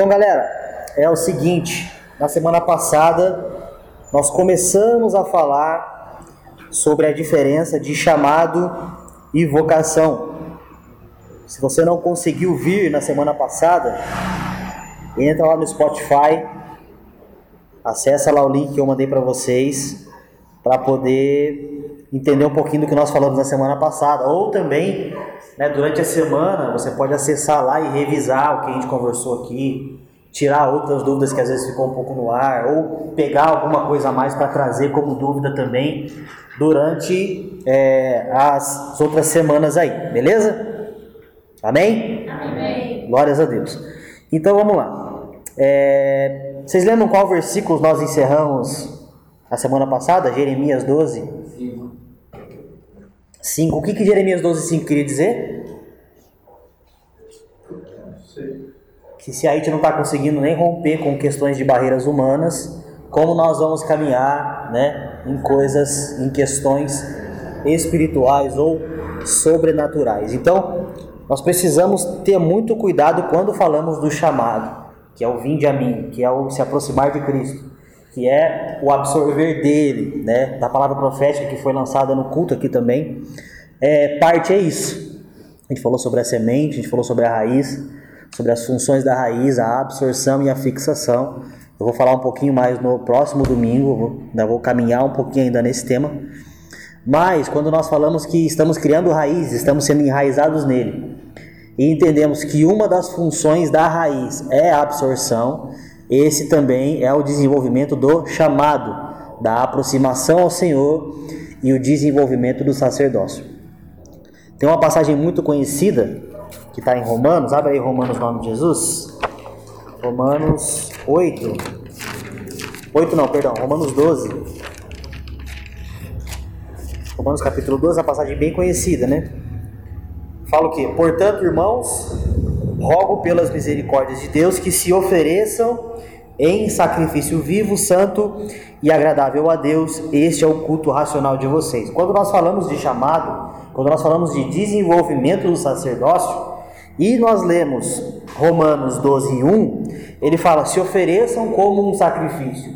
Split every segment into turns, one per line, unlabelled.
Então, galera, é o seguinte: na semana passada nós começamos a falar sobre a diferença de chamado e vocação. Se você não conseguiu vir na semana passada, entra lá no Spotify, acessa lá o link que eu mandei para vocês para poder entender um pouquinho do que nós falamos na semana passada, ou também né, durante a semana você pode acessar lá e revisar o que a gente conversou aqui, tirar outras dúvidas que às vezes ficou um pouco no ar, ou pegar alguma coisa a mais para trazer como dúvida também durante é, as outras semanas aí, beleza? Amém?
Amém.
Glórias a Deus. Então vamos lá. É, vocês lembram qual versículo nós encerramos a semana passada? Jeremias 12? 5. O que, que Jeremias 12, 5 queria dizer? Que se a gente não está conseguindo nem romper com questões de barreiras humanas, como nós vamos caminhar né, em coisas, em questões espirituais ou sobrenaturais. Então, nós precisamos ter muito cuidado quando falamos do chamado, que é o vinde a mim, que é o se aproximar de Cristo, que é o absorver dele, né, da palavra profética que foi lançada no culto aqui também. É, parte é isso. A gente falou sobre a semente, a gente falou sobre a raiz, sobre as funções da raiz, a absorção e a fixação. Eu vou falar um pouquinho mais no próximo domingo, ainda vou caminhar um pouquinho ainda nesse tema. Mas quando nós falamos que estamos criando raiz, estamos sendo enraizados nele, e entendemos que uma das funções da raiz é a absorção, esse também é o desenvolvimento do chamado, da aproximação ao Senhor e o desenvolvimento do sacerdócio. Tem uma passagem muito conhecida que está em Romanos, abre aí Romanos, nome de Jesus. Romanos 8. 8 não, perdão, Romanos 12. Romanos capítulo 12, uma passagem bem conhecida, né? Fala o quê? Portanto, irmãos, rogo pelas misericórdias de Deus que se ofereçam em sacrifício vivo, santo e agradável a Deus. Este é o culto racional de vocês. Quando nós falamos de chamado, quando nós falamos de desenvolvimento do sacerdócio, e nós lemos Romanos 12, 1, ele fala: se ofereçam como um sacrifício.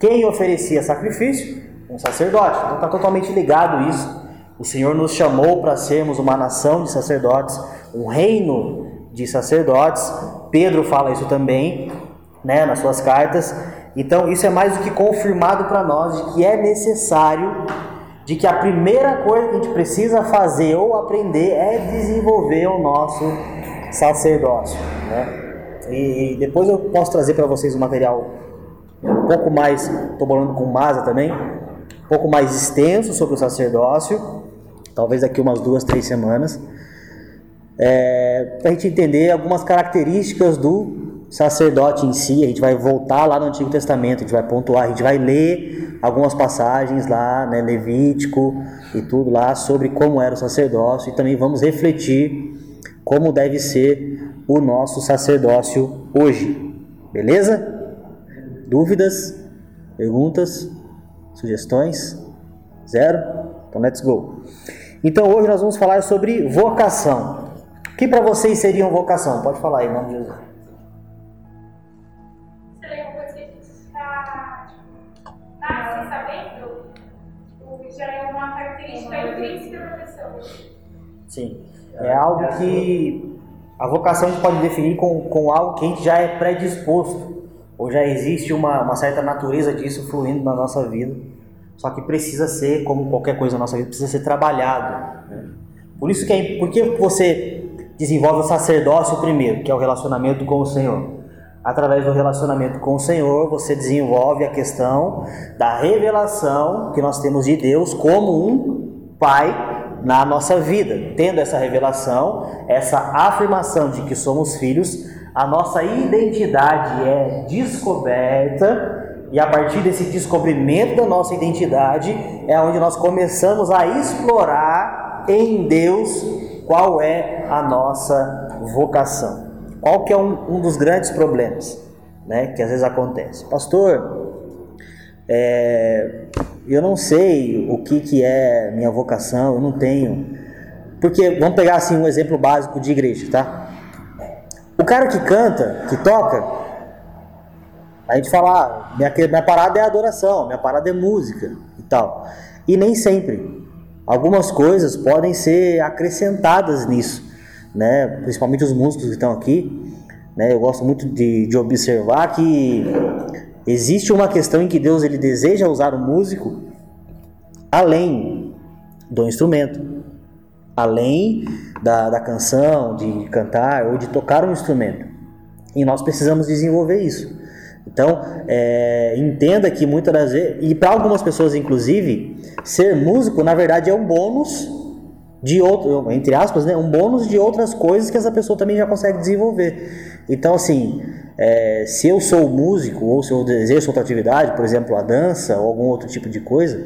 Quem oferecia sacrifício? Um sacerdote. Então está totalmente ligado isso. O Senhor nos chamou para sermos uma nação de sacerdotes, um reino de sacerdotes. Pedro fala isso também, né, nas suas cartas. Então isso é mais do que confirmado para nós de que é necessário, de que a primeira coisa que a gente precisa fazer ou aprender é desenvolver o nosso sacerdócio, né? E depois eu posso trazer para vocês um material um pouco mais, estou falando com Masa também, um pouco mais extenso sobre o sacerdócio, talvez daqui umas duas, três semanas, é, para a gente entender algumas características do sacerdote em si. A gente vai voltar lá no Antigo Testamento, a gente vai pontuar, a gente vai ler algumas passagens lá, né, Levítico e tudo lá sobre como era o sacerdócio e também vamos refletir como deve ser o nosso sacerdócio hoje. Beleza? Dúvidas? Perguntas? Sugestões? Zero? Então let's go. Então hoje nós vamos falar sobre vocação. Que para vocês seria uma vocação? Pode falar aí, em nome de Jesus.
Seria uma coisa que a gente está tipo, nasce sabendo, o que já é uma característica intrínseca da pessoa.
Sim. É algo que a vocação a gente pode definir com, com algo que a gente já é predisposto, ou já existe uma, uma certa natureza disso fluindo na nossa vida, só que precisa ser, como qualquer coisa na nossa vida, precisa ser trabalhado. Né? Por isso que é, por que você desenvolve o sacerdócio primeiro, que é o relacionamento com o Senhor? Através do relacionamento com o Senhor, você desenvolve a questão da revelação que nós temos de Deus como um Pai na nossa vida. Tendo essa revelação, essa afirmação de que somos filhos, a nossa identidade é descoberta e a partir desse descobrimento da nossa identidade é onde nós começamos a explorar em Deus qual é a nossa vocação. Qual que é um, um dos grandes problemas né, que às vezes acontece? Pastor, é, eu não sei o que, que é minha vocação, eu não tenho. Porque, vamos pegar assim um exemplo básico de igreja, tá? O cara que canta, que toca, A gente fala, ah, minha, minha parada é adoração, minha parada é música e tal. E nem sempre. Algumas coisas podem ser acrescentadas nisso, né? Principalmente os músicos que estão aqui. Né? Eu gosto muito de, de observar que existe uma questão em que Deus ele deseja usar o músico além do instrumento, além da, da canção, de cantar ou de tocar um instrumento. E nós precisamos desenvolver isso. Então, é, entenda que muitas das vezes, e para algumas pessoas inclusive, ser músico na verdade é um bônus de outro, entre aspas, né, um bônus de outras coisas que essa pessoa também já consegue desenvolver. Então, assim, é, se eu sou músico ou se eu exerço outra atividade, por exemplo, a dança ou algum outro tipo de coisa,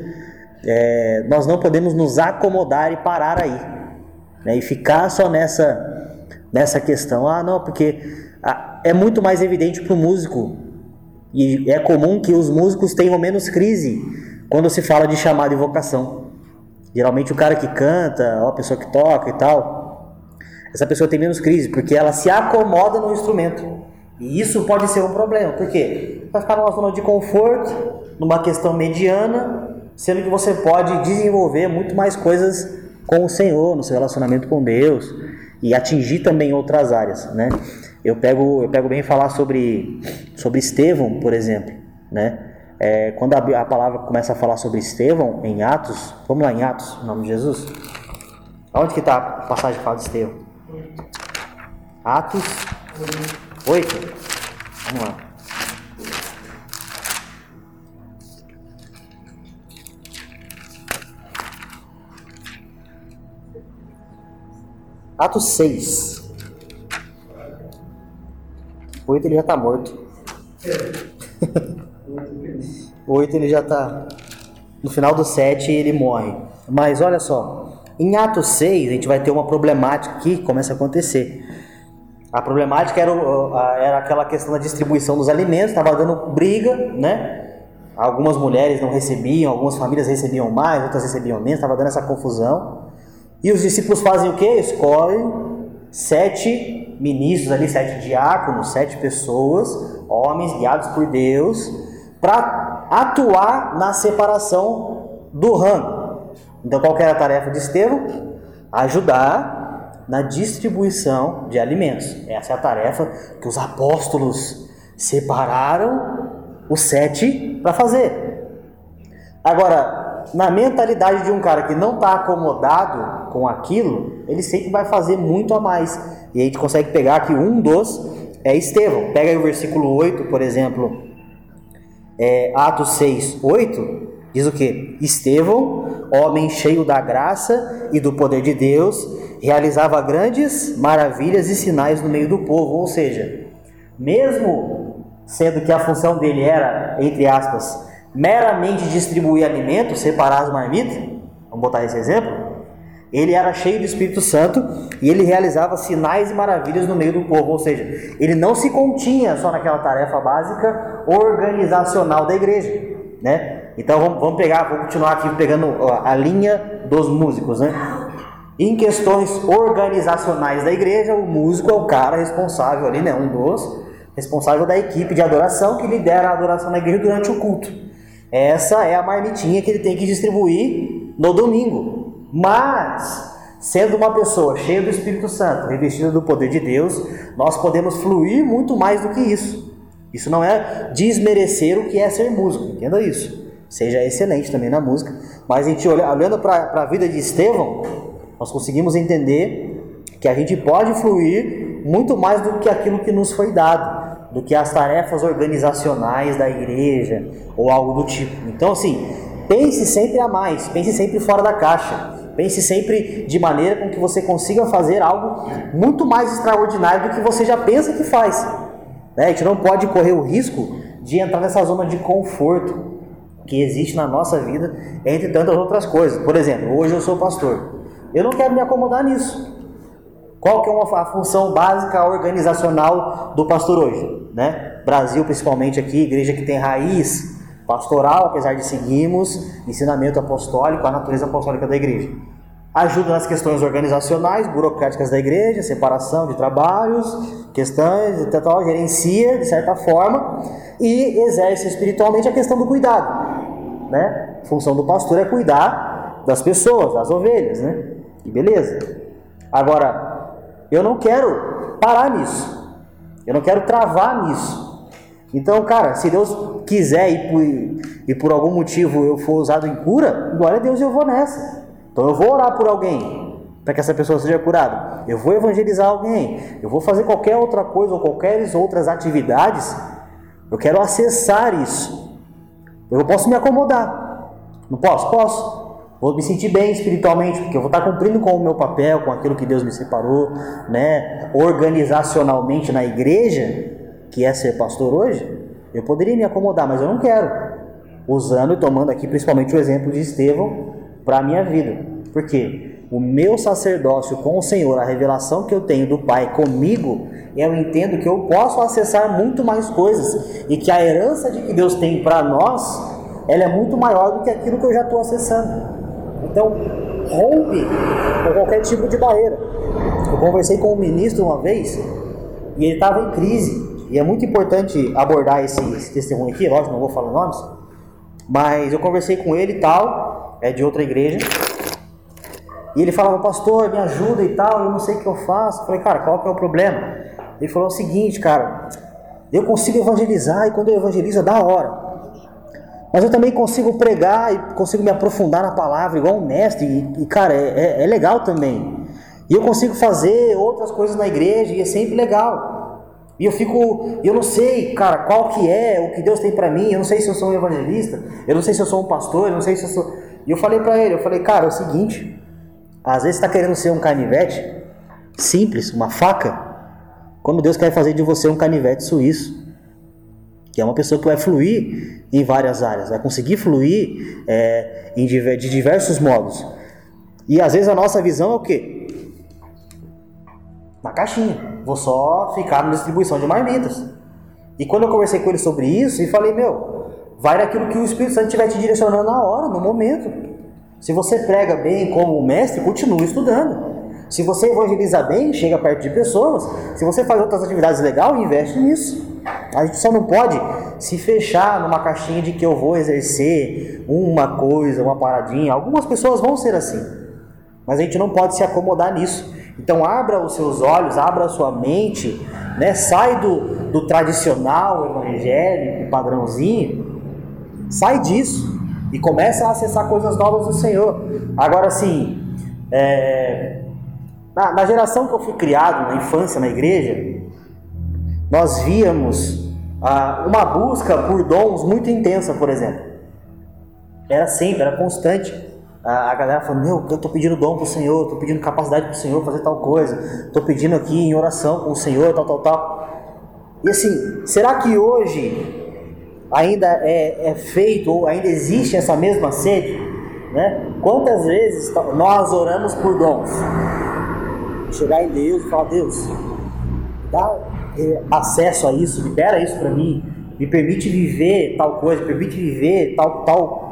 é, nós não podemos nos acomodar e parar aí né, e ficar só nessa nessa questão. Ah, não, porque ah, é muito mais evidente para o músico e é comum que os músicos tenham menos crise quando se fala de chamada e vocação. Geralmente o cara que canta, ou a pessoa que toca e tal, essa pessoa tem menos crise, porque ela se acomoda no instrumento. E isso pode ser um problema, por quê? Vai ficar numa zona de conforto, numa questão mediana, sendo que você pode desenvolver muito mais coisas com o Senhor, no seu relacionamento com Deus, e atingir também outras áreas, né? Eu pego, eu pego bem falar sobre, sobre Estevão, por exemplo, né? É, quando a, a, palavra começa a falar sobre Estevão em Atos, vamos lá em Atos, em nome de Jesus. Onde que está a passagem que fala de Estevão? Atos 8. Vamos lá. Atos 6. 8 ele já está morto. 8 ele já está. No final do 7 ele morre. Mas olha só, em Atos 6 a gente vai ter uma problemática que começa a acontecer. A problemática era, era aquela questão da distribuição dos alimentos, estava dando briga, né? Algumas mulheres não recebiam, algumas famílias recebiam mais, outras recebiam menos, estava dando essa confusão. E os discípulos fazem o que? Escolhem sete ministros ali, sete diáconos, sete pessoas, homens guiados por Deus, para atuar na separação do ramo. Então, qual era a tarefa de Estevão? Ajudar na distribuição de alimentos. Essa é a tarefa que os apóstolos separaram os sete para fazer. Agora, na mentalidade de um cara que não está acomodado com aquilo, ele sempre vai fazer muito a mais. E a gente consegue pegar aqui um dos é Estevão. Pega aí o versículo 8, por exemplo, é, Atos 6, 8, diz o que? Estevão, homem cheio da graça e do poder de Deus, realizava grandes maravilhas e sinais no meio do povo. Ou seja, mesmo sendo que a função dele era, entre aspas, meramente distribuir alimentos, separar as marmitas, vamos botar esse exemplo, ele era cheio do Espírito Santo e ele realizava sinais e maravilhas no meio do povo, ou seja, ele não se continha só naquela tarefa básica organizacional da igreja, né? Então vamos, vamos pegar, vou continuar aqui pegando a linha dos músicos, né? Em questões organizacionais da igreja, o músico é o cara responsável ali, né? Um dos responsável da equipe de adoração que lidera a adoração na igreja durante o culto. Essa é a marmitinha que ele tem que distribuir no domingo. Mas, sendo uma pessoa cheia do Espírito Santo, revestida do poder de Deus, nós podemos fluir muito mais do que isso. Isso não é desmerecer o que é ser músico, entenda isso. Seja excelente também na música, mas a gente olhando para a vida de Estevão, nós conseguimos entender que a gente pode fluir muito mais do que aquilo que nos foi dado do que as tarefas organizacionais da igreja ou algo do tipo. Então, assim, pense sempre a mais, pense sempre fora da caixa, pense sempre de maneira com que você consiga fazer algo muito mais extraordinário do que você já pensa que faz. Né? A gente não pode correr o risco de entrar nessa zona de conforto que existe na nossa vida, entre tantas outras coisas. Por exemplo, hoje eu sou pastor. Eu não quero me acomodar nisso. Qual que é uma, a função básica organizacional do pastor hoje? Né? Brasil, principalmente aqui, igreja que tem raiz pastoral, apesar de seguirmos ensinamento apostólico, a natureza apostólica da igreja. Ajuda nas questões organizacionais, burocráticas da igreja, separação de trabalhos, questões, tal, gerencia de certa forma, e exerce espiritualmente a questão do cuidado, né? A função do pastor é cuidar das pessoas, das ovelhas, né? E beleza. Agora, eu não quero parar nisso. Eu não quero travar nisso. Então, cara, se Deus quiser e por, e por algum motivo eu for usado em cura, glória a Deus eu vou nessa. Então eu vou orar por alguém para que essa pessoa seja curada. Eu vou evangelizar alguém. Eu vou fazer qualquer outra coisa ou qualquer outras atividades. Eu quero acessar isso. Eu posso me acomodar. Não posso? Posso. Vou me sentir bem espiritualmente, porque eu vou estar cumprindo com o meu papel, com aquilo que Deus me separou, né? Organizacionalmente na igreja, que é ser pastor hoje, eu poderia me acomodar, mas eu não quero. Usando e tomando aqui principalmente o exemplo de Estevão para a minha vida. Por quê? O meu sacerdócio com o Senhor, a revelação que eu tenho do Pai comigo, eu entendo que eu posso acessar muito mais coisas e que a herança de que Deus tem para nós, ela é muito maior do que aquilo que eu já estou acessando. Então, rompe com qualquer tipo de barreira. Eu conversei com um ministro uma vez e ele estava em crise. E é muito importante abordar esse, esse, testemunho aqui, lógico, não vou falar nomes, mas eu conversei com ele e tal, é de outra igreja. E ele falava, pastor, me ajuda e tal, eu não sei o que eu faço. Eu falei, cara, qual que é o problema? Ele falou o seguinte, cara, eu consigo evangelizar e quando eu evangelizo é da hora. Mas eu também consigo pregar e consigo me aprofundar na palavra, igual um mestre, e, e cara, é, é, é legal também. E eu consigo fazer outras coisas na igreja e é sempre legal. E eu fico, eu não sei, cara, qual que é o que Deus tem para mim. Eu não sei se eu sou um evangelista, eu não sei se eu sou um pastor, eu não sei se eu sou. E eu falei para ele, eu falei, cara, é o seguinte, às vezes está querendo ser um canivete simples, uma faca, quando Deus quer fazer de você um canivete suíço que é uma pessoa que vai fluir em várias áreas, vai conseguir fluir é, em, de diversos modos. E às vezes a nossa visão é o quê? Na caixinha. Vou só ficar na distribuição de marmitas. E quando eu conversei com ele sobre isso, e falei, meu, vai naquilo que o Espírito Santo estiver te direcionando na hora, no momento. Se você prega bem como mestre, continue estudando. Se você evangeliza bem, chega perto de pessoas. Se você faz outras atividades legais, investe nisso. A gente só não pode se fechar numa caixinha de que eu vou exercer uma coisa, uma paradinha. Algumas pessoas vão ser assim, mas a gente não pode se acomodar nisso. Então abra os seus olhos, abra a sua mente, né? sai do, do tradicional evangélico, padrãozinho, sai disso e começa a acessar coisas novas do Senhor. Agora sim, é, na, na geração que eu fui criado, na infância, na igreja, nós víamos ah, uma busca por dons muito intensa, por exemplo. Era sempre, era constante. A galera falando: Meu, eu estou pedindo dom para o Senhor, estou pedindo capacidade para o Senhor fazer tal coisa, estou pedindo aqui em oração com o Senhor, tal, tal, tal. E assim, será que hoje ainda é, é feito ou ainda existe essa mesma sede? Né? Quantas vezes nós oramos por dons? Chegar em Deus e falar: Deus, dá é, acesso a isso, libera isso para mim, me permite viver tal coisa, permite viver tal, tal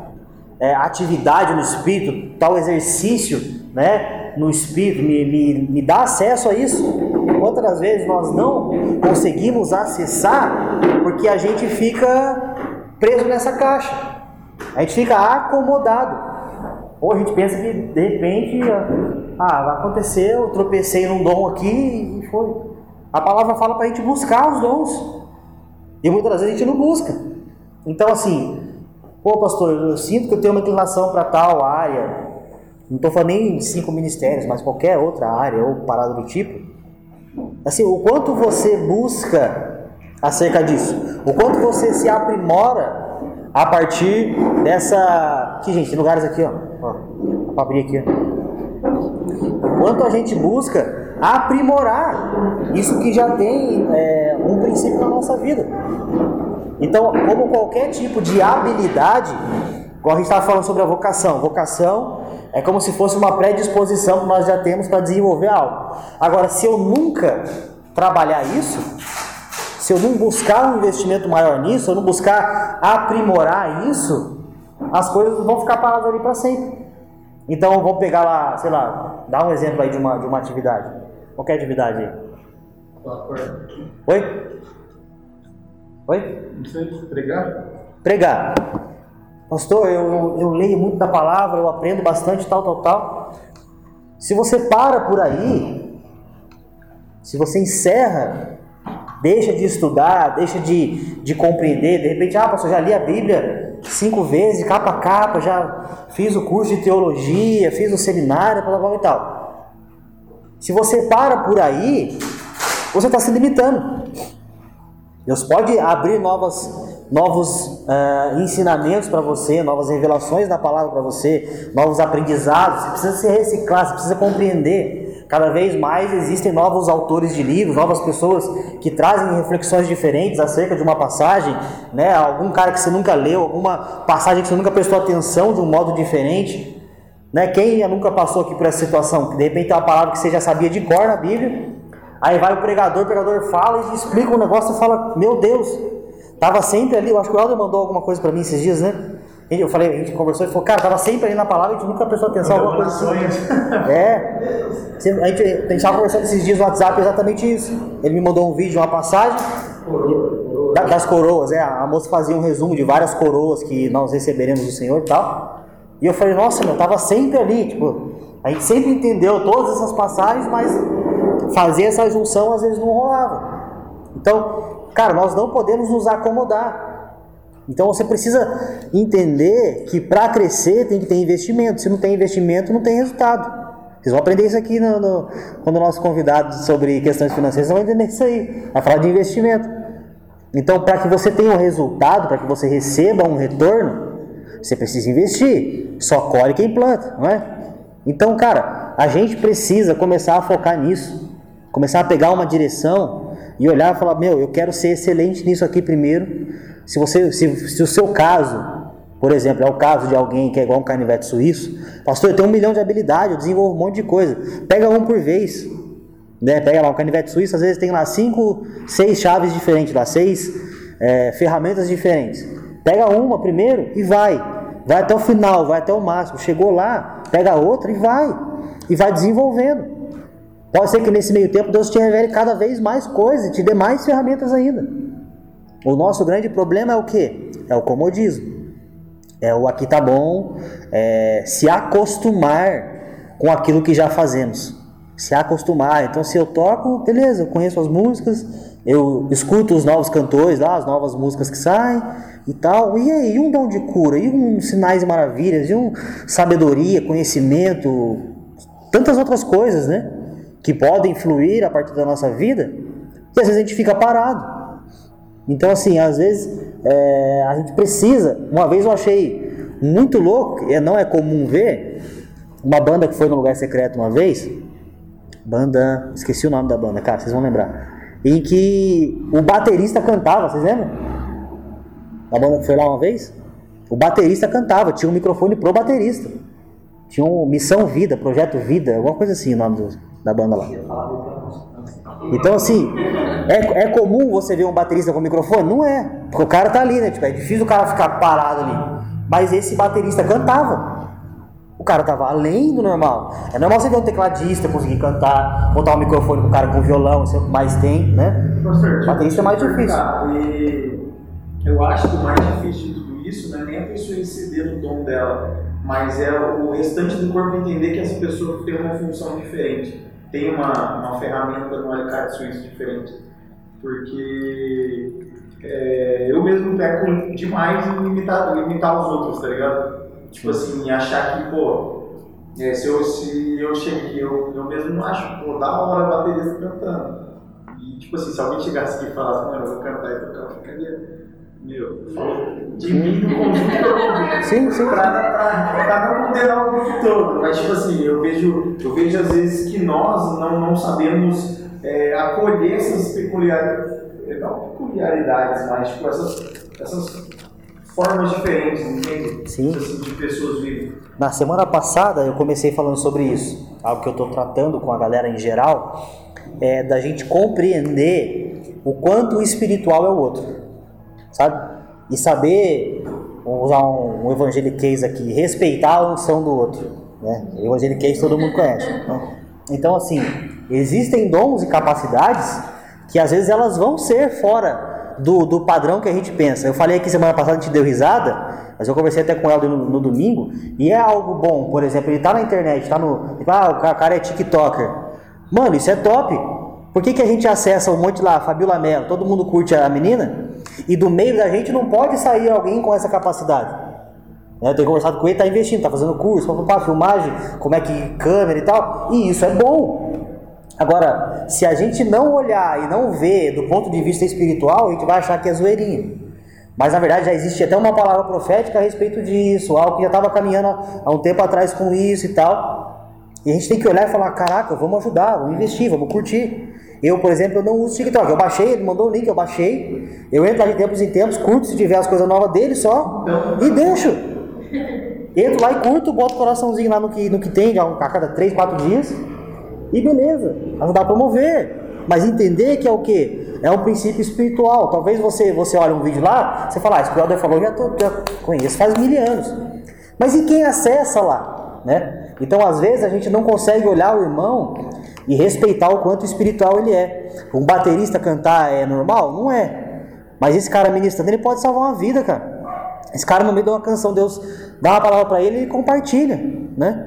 é, atividade no espírito, tal exercício né, no espírito, me, me, me dá acesso a isso. Quantas vezes nós não conseguimos acessar porque a gente fica preso nessa caixa, a gente fica acomodado. Ou a gente pensa que de repente, ah, aconteceu, tropecei num dom aqui e foi. A palavra fala para a gente buscar os dons. E muitas vezes a gente não busca. Então, assim, pô, pastor, eu sinto que eu tenho uma inclinação para tal área. Não estou falando nem de cinco ministérios, mas qualquer outra área ou parada do tipo. Assim, o quanto você busca acerca disso? O quanto você se aprimora a partir dessa. Aqui, gente, tem lugares aqui, ó. ó abrir aqui, ó. Quanto a gente busca aprimorar isso que já tem é, um princípio na nossa vida. Então, como qualquer tipo de habilidade, como a gente estava falando sobre a vocação, vocação é como se fosse uma predisposição que nós já temos para desenvolver algo. Agora, se eu nunca trabalhar isso, se eu não buscar um investimento maior nisso, eu não buscar aprimorar isso, as coisas vão ficar paradas ali para sempre. Então, vamos pegar lá, sei lá, dá um exemplo aí de uma, de uma atividade. Qualquer atividade aí. Oi? Oi?
Não sei, pregar?
Pregar. Pastor, eu, eu leio muito da palavra, eu aprendo bastante, tal, tal, tal. Se você para por aí, se você encerra, deixa de estudar, deixa de, de compreender, de repente, ah, pastor, já li a Bíblia cinco vezes, capa a capa, já fiz o curso de teologia, fiz o seminário, tal, tal e tal. Se você para por aí, você está se limitando. Deus pode abrir novas, novos uh, ensinamentos para você, novas revelações da palavra para você, novos aprendizados. Você precisa se reciclar, você precisa compreender. Cada vez mais existem novos autores de livros, novas pessoas que trazem reflexões diferentes acerca de uma passagem, né? Algum cara que você nunca leu, alguma passagem que você nunca prestou atenção de um modo diferente. Né? Quem nunca passou aqui por essa situação? De repente tem uma palavra que você já sabia de cor na Bíblia, Aí vai o pregador, o pregador fala e explica um negócio e fala: Meu Deus, tava sempre ali. Eu acho que o Helder mandou alguma coisa para mim esses dias, né? Eu falei, a gente conversou e falou, cara, tava sempre ali na palavra, a gente nunca prestou atenção alguma coisa assim. É. A gente, a gente tava conversando esses dias no WhatsApp exatamente isso. Ele me mandou um vídeo, uma passagem das coroas, é. A moça fazia um resumo de várias coroas que nós receberemos do Senhor e tal. E eu falei, nossa, meu, tava sempre ali, tipo, a gente sempre entendeu todas essas passagens, mas fazer essa junção às vezes não rolava. Então, cara, nós não podemos nos acomodar. Então você precisa entender que para crescer tem que ter investimento. Se não tem investimento, não tem resultado. Vocês vão aprender isso aqui no, no, quando o nosso convidado sobre questões financeiras vai entender isso aí. Vai falar de investimento. Então, para que você tenha um resultado, para que você receba um retorno, você precisa investir. Só colhe quem planta, não é? Então, cara, a gente precisa começar a focar nisso. Começar a pegar uma direção e olhar e falar: Meu, eu quero ser excelente nisso aqui primeiro. Se, você, se, se o seu caso, por exemplo, é o caso de alguém que é igual um canivete suíço, pastor, eu tenho um milhão de habilidades, eu desenvolvo um monte de coisa. Pega um por vez. Né? Pega lá um canivete suíço, às vezes tem lá cinco, seis chaves diferentes, lá, seis é, ferramentas diferentes. Pega uma primeiro e vai. Vai até o final, vai até o máximo. Chegou lá, pega outra e vai. E vai desenvolvendo. Pode ser que nesse meio tempo Deus te revele cada vez mais coisas, te dê mais ferramentas ainda. O nosso grande problema é o que? É o comodismo. É o aqui tá bom, é se acostumar com aquilo que já fazemos. Se acostumar. Então, se eu toco, beleza, eu conheço as músicas, eu escuto os novos cantores lá, as novas músicas que saem e tal. E aí, e um dom de cura? E um sinais e maravilhas? E um sabedoria, conhecimento? Tantas outras coisas, né? Que podem fluir a partir da nossa vida, e às vezes a gente fica parado. Então, assim, às vezes é, a gente precisa. Uma vez eu achei muito louco, e não é comum ver, uma banda que foi no lugar secreto uma vez, banda, esqueci o nome da banda, cara, vocês vão lembrar, em que o baterista cantava, vocês lembram? A banda que foi lá uma vez? O baterista cantava, tinha um microfone pro baterista. Tinha um Missão Vida, Projeto Vida, alguma coisa assim o nome do da banda lá. Então, assim, é, é comum você ver um baterista com microfone? Não é, porque o cara tá ali, né? Tipo, é difícil o cara ficar parado ali. Mas esse baterista cantava. O cara tava além do normal. É normal você ver um tecladista conseguir cantar, botar um microfone com o cara com violão, você mais tem, né?
Professor,
baterista é mais difícil.
E eu acho que o mais difícil de tudo isso não é nem a pessoa exceder o dom dela, mas é o restante do corpo entender que essa pessoa tem uma função diferente tem uma, uma ferramenta no alicate suíço diferente. Porque é, eu mesmo peco demais em imitar, imitar os outros, tá ligado? Tipo assim, achar que, pô, é, se, eu, se eu chego aqui, eu, eu mesmo acho, pô, da hora baterista cantando. E tipo assim, se alguém chegasse aqui e falasse, mano, eu vou cantar e tocar, eu ficaria meu, de mim no conjunto
Sim, sim.
Pra, pra, pra não condenar o grupo todo. Mas, tipo assim, eu vejo, eu vejo às vezes que nós não, não sabemos é, acolher essas peculiaridades, não peculiaridades, mas tipo, essas, essas formas diferentes, entende?
Sim.
Assim, de pessoas vivem.
Na semana passada eu comecei falando sobre isso, algo que eu estou tratando com a galera em geral, é da gente compreender o quanto o espiritual é o outro sabe? E saber, usar um, um evangeliquez aqui, respeitar a unção do outro. Né? Evangeliquez todo mundo conhece. Né? Então, assim, existem dons e capacidades que às vezes elas vão ser fora do, do padrão que a gente pensa. Eu falei aqui semana passada, a gente deu risada, mas eu conversei até com Helder no, no, domingo, e é algo bom, por exemplo, ele tá na internet, tá no. Ah, o cara é TikToker. Mano, isso é top. Por que, que a gente acessa um monte lá, Fabiola Mello, todo mundo curte a menina, e do meio da gente não pode sair alguém com essa capacidade? Né, eu tenho conversado com ele, está investindo, está fazendo curso, para filmagem, como é que câmera e tal, e isso é bom. Agora, se a gente não olhar e não ver do ponto de vista espiritual, a gente vai achar que é zoeirinha. Mas na verdade já existe até uma palavra profética a respeito disso, algo que já estava caminhando há um tempo atrás com isso e tal. E a gente tem que olhar e falar: caraca, vamos ajudar, vamos investir, vamos curtir. Eu, por exemplo, eu não uso TikTok. Eu baixei, ele mandou o link, eu baixei. Eu entro lá de tempos em tempos, curto se tiver as coisas novas dele só e deixo. Entro lá e curto, boto o coraçãozinho lá no que, no que tem, a cada 3, 4 dias. E beleza, ajudar a promover. Mas entender que é o que? É um princípio espiritual. Talvez você, você olhe um vídeo lá, você fala, ah, esse o falou, já, tô, já conheço faz mil anos. Mas e quem acessa lá? Né? Então, às vezes, a gente não consegue olhar o irmão e respeitar o quanto espiritual ele é. Um baterista cantar é normal? Não é. Mas esse cara ministrando, ele pode salvar uma vida, cara. Esse cara, no meio de uma canção, Deus dá uma palavra para ele e compartilha, né?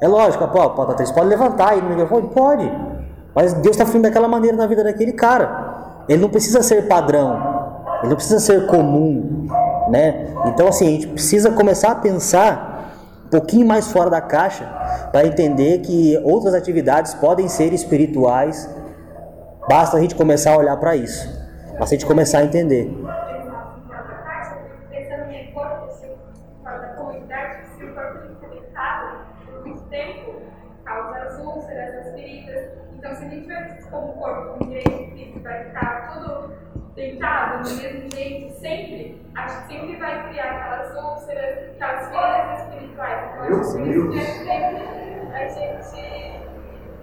É lógico, pô, pode, pode levantar aí no microfone? Pode. Mas Deus está fluindo daquela maneira na vida daquele cara. Ele não precisa ser padrão. Ele não precisa ser comum, né? Então, assim, a gente precisa começar a pensar pouquinho mais fora da caixa para entender que outras atividades podem ser espirituais. Basta a gente começar a olhar para isso. Basta a gente começar a entender.
Então, se a gente vai como corpo, como igreja Cristo, vai ficar tudo deitado do mesmo jeito, sempre, a gente sempre vai criar aquelas úlceras, aquelas feridas espirituais. Então, a gente precisa sempre a gente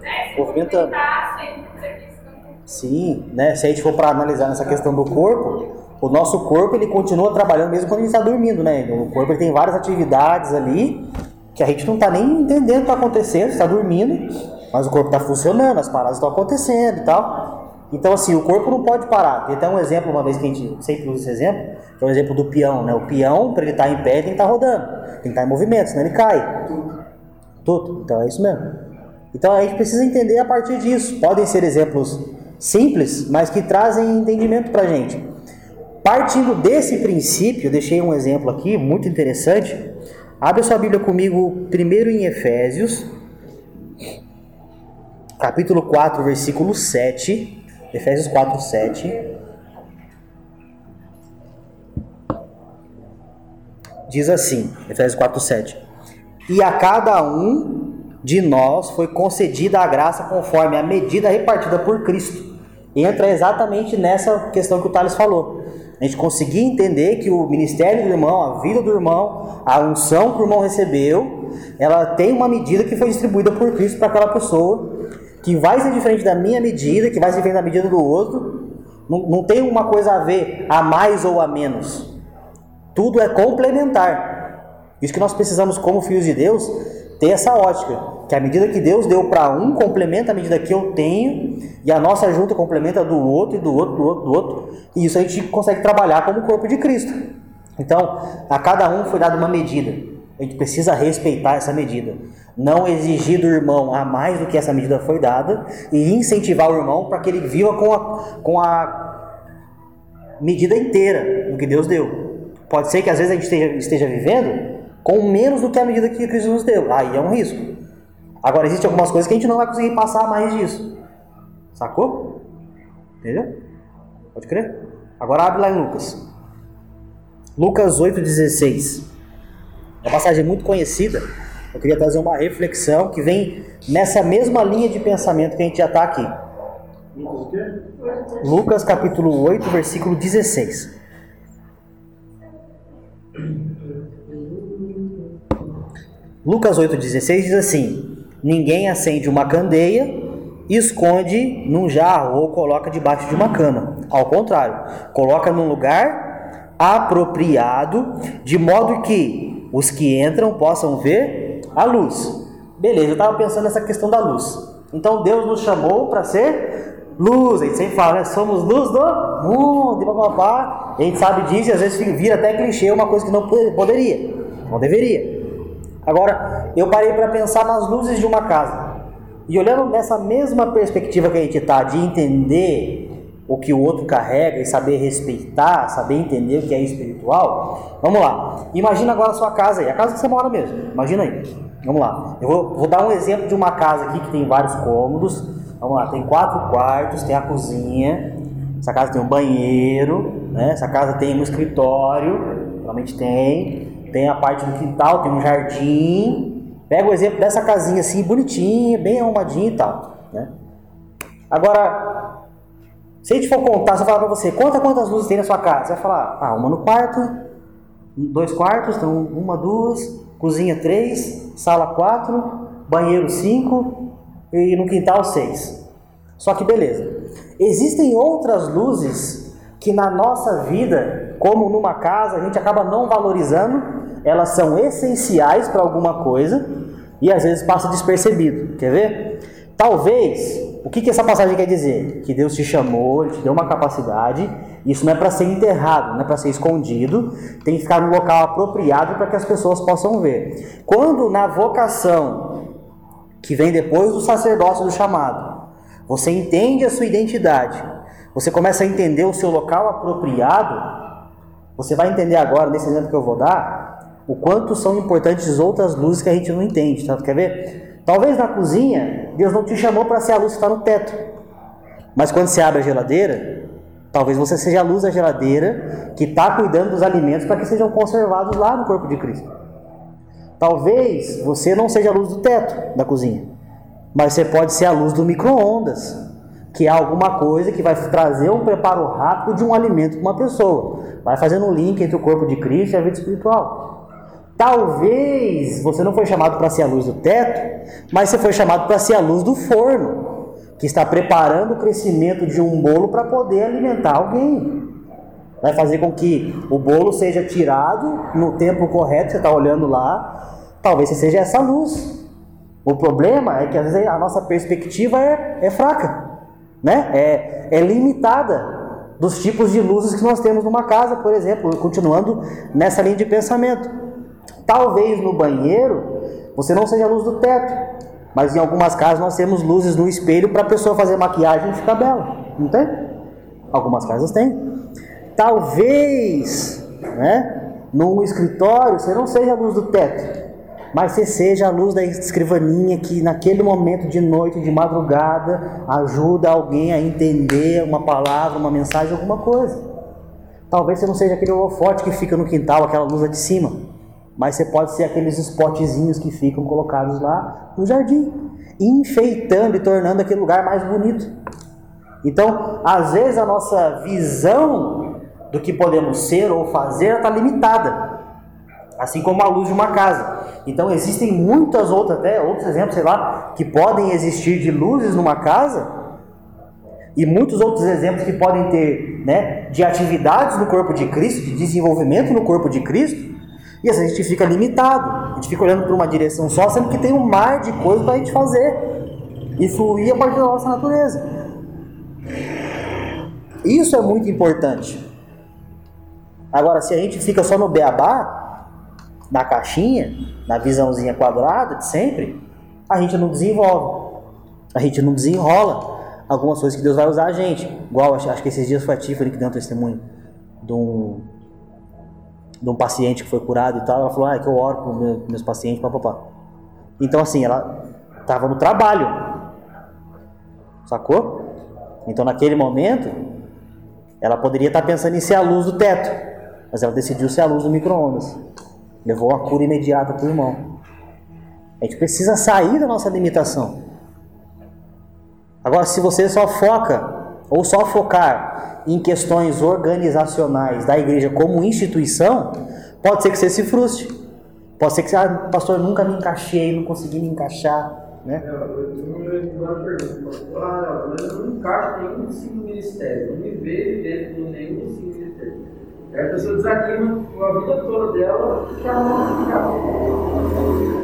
né, se
movimentando.
sempre
Sim, né? Se a gente for para analisar nessa questão do corpo, o nosso corpo ele continua trabalhando mesmo quando a gente está dormindo, né? O corpo ele tem várias atividades ali que a gente não está nem entendendo o que está acontecendo, está dormindo, mas o corpo está funcionando, as paradas estão acontecendo e tal. Então, assim, o corpo não pode parar. Tem até um exemplo, uma vez que a gente sempre usa esse exemplo, que é o exemplo do peão, né? O peão, para ele estar tá em pé, tem que estar tá rodando, tem que estar tá em movimento, senão ele cai. Tudo. Então, é isso mesmo. Então, a gente precisa entender a partir disso. Podem ser exemplos simples, mas que trazem entendimento para a gente. Partindo desse princípio, deixei um exemplo aqui muito interessante. Abre sua Bíblia comigo primeiro em Efésios, capítulo 4, versículo 7. Efésios 4, 7. Diz assim, Efésios 4, 7. E a cada um de nós foi concedida a graça conforme a medida repartida por Cristo. Entra exatamente nessa questão que o Thales falou. A gente conseguir entender que o ministério do irmão, a vida do irmão, a unção que o irmão recebeu, ela tem uma medida que foi distribuída por Cristo para aquela pessoa que vai ser diferente da minha medida, que vai ser diferente da medida do outro. Não, não tem uma coisa a ver a mais ou a menos. Tudo é complementar. Isso que nós precisamos, como filhos de Deus, ter essa ótica. Que a medida que Deus deu para um complementa a medida que eu tenho, e a nossa junta complementa do outro, e do outro, do outro, do outro. E isso a gente consegue trabalhar como corpo de Cristo. Então, a cada um foi dada uma medida. A gente precisa respeitar essa medida não exigir do irmão a mais do que essa medida foi dada e incentivar o irmão para que ele viva com a, com a medida inteira do que Deus deu. Pode ser que às vezes a gente esteja, esteja vivendo com menos do que a medida que Cristo nos deu. Aí é um risco. Agora, existem algumas coisas que a gente não vai conseguir passar mais disso. Sacou? Entendeu? Pode crer? Agora abre lá em Lucas. Lucas 8,16. É uma passagem muito conhecida eu queria trazer uma reflexão que vem nessa mesma linha de pensamento que a gente já está aqui. Lucas capítulo 8, versículo 16. Lucas 8,16 diz assim: Ninguém acende uma candeia, esconde num jarro ou coloca debaixo de uma cama. Ao contrário, coloca num lugar apropriado, de modo que os que entram possam ver a luz. Beleza, eu estava pensando nessa questão da luz. Então Deus nos chamou para ser luz, a gente sempre fala, né? Somos luz do mundo, e papapá. A gente sabe disso e às vezes vira até clichê uma coisa que não poderia, não deveria. Agora, eu parei para pensar nas luzes de uma casa. E olhando nessa mesma perspectiva que a gente está, de entender o que o outro carrega e saber respeitar, saber entender o que é espiritual. Vamos lá. Imagina agora a sua casa aí, a casa que você mora mesmo. Imagina aí. Vamos lá. Eu vou, vou dar um exemplo de uma casa aqui que tem vários cômodos. Vamos lá, tem quatro quartos, tem a cozinha. Essa casa tem um banheiro, né? Essa casa tem um escritório, realmente tem. Tem a parte do quintal, tem um jardim. Pega o exemplo dessa casinha assim, bonitinha, bem arrumadinha e tal, né? Agora, se a gente for contar, se eu falar para você, conta quantas luzes tem na sua casa. Você vai falar, ah, uma no quarto, dois quartos, então uma, duas, cozinha três, sala quatro, banheiro cinco e no quintal seis. Só que beleza. Existem outras luzes que na nossa vida, como numa casa, a gente acaba não valorizando, elas são essenciais para alguma coisa e às vezes passa despercebido. Quer ver? Talvez o que, que essa passagem quer dizer? Que Deus te chamou, Ele te deu uma capacidade, isso não é para ser enterrado, não é para ser escondido, tem que ficar no local apropriado para que as pessoas possam ver. Quando na vocação, que vem depois do sacerdócio do chamado, você entende a sua identidade, você começa a entender o seu local apropriado, você vai entender agora, nesse exemplo que eu vou dar, o quanto são importantes outras luzes que a gente não entende, tá? Quer ver? Talvez na cozinha, Deus não te chamou para ser a luz que está no teto. Mas quando você abre a geladeira, talvez você seja a luz da geladeira que está cuidando dos alimentos para que sejam conservados lá no corpo de Cristo. Talvez você não seja a luz do teto da cozinha, mas você pode ser a luz do micro-ondas, que é alguma coisa que vai trazer um preparo rápido de um alimento para uma pessoa. Vai fazendo um link entre o corpo de Cristo e a vida espiritual. Talvez você não foi chamado para ser a luz do teto, mas você foi chamado para ser a luz do forno, que está preparando o crescimento de um bolo para poder alimentar alguém. Vai fazer com que o bolo seja tirado no tempo correto, você está olhando lá, talvez você seja essa luz. O problema é que às vezes a nossa perspectiva é, é fraca, né? é, é limitada dos tipos de luzes que nós temos numa casa, por exemplo, continuando nessa linha de pensamento. Talvez no banheiro você não seja a luz do teto, mas em algumas casas nós temos luzes no espelho para a pessoa fazer maquiagem e ficar bela. Não tem? Algumas casas tem. Talvez, né, num escritório você não seja a luz do teto, mas você seja a luz da escrivaninha que naquele momento de noite, de madrugada, ajuda alguém a entender uma palavra, uma mensagem, alguma coisa. Talvez você não seja aquele holofote que fica no quintal, aquela luz de cima mas você pode ser aqueles spotzinhos que ficam colocados lá no jardim, enfeitando e tornando aquele lugar mais bonito. Então, às vezes a nossa visão do que podemos ser ou fazer está limitada, assim como a luz de uma casa. Então, existem muitas outras, até outros exemplos, sei lá, que podem existir de luzes numa casa e muitos outros exemplos que podem ter, né, de atividades no corpo de Cristo, de desenvolvimento no corpo de Cristo, e assim a gente fica limitado, a gente fica olhando para uma direção só, sendo que tem um mar de coisas para a gente fazer e fluir a partir da nossa natureza. Isso é muito importante. Agora, se a gente fica só no beabá, na caixinha, na visãozinha quadrada de sempre, a gente não desenvolve, a gente não desenrola algumas coisas que Deus vai usar a gente. Igual, acho que esses dias foi a Tiffany que deu um testemunho de um de um paciente que foi curado e tal, ela falou, ah, é que eu oro meu, meus pacientes, papapá. Então, assim, ela estava no trabalho, sacou? Então, naquele momento, ela poderia estar tá pensando em ser a luz do teto, mas ela decidiu ser a luz do micro-ondas. Levou a cura imediata para o irmão. A gente precisa sair da nossa limitação. Agora, se você só foca, ou só focar em questões organizacionais da igreja como instituição, pode ser que você se frustre. Pode ser que você, ah, pastor, nunca me encaixei, não consegui me encaixar. Né?
É, eu uma pergunta, ah, eu não encaixo nenhum dos cinco ministérios, não me vejo dentro de nenhum dos cinco ministérios. Aí a pessoa desanima a vida toda dela que ela não ficar.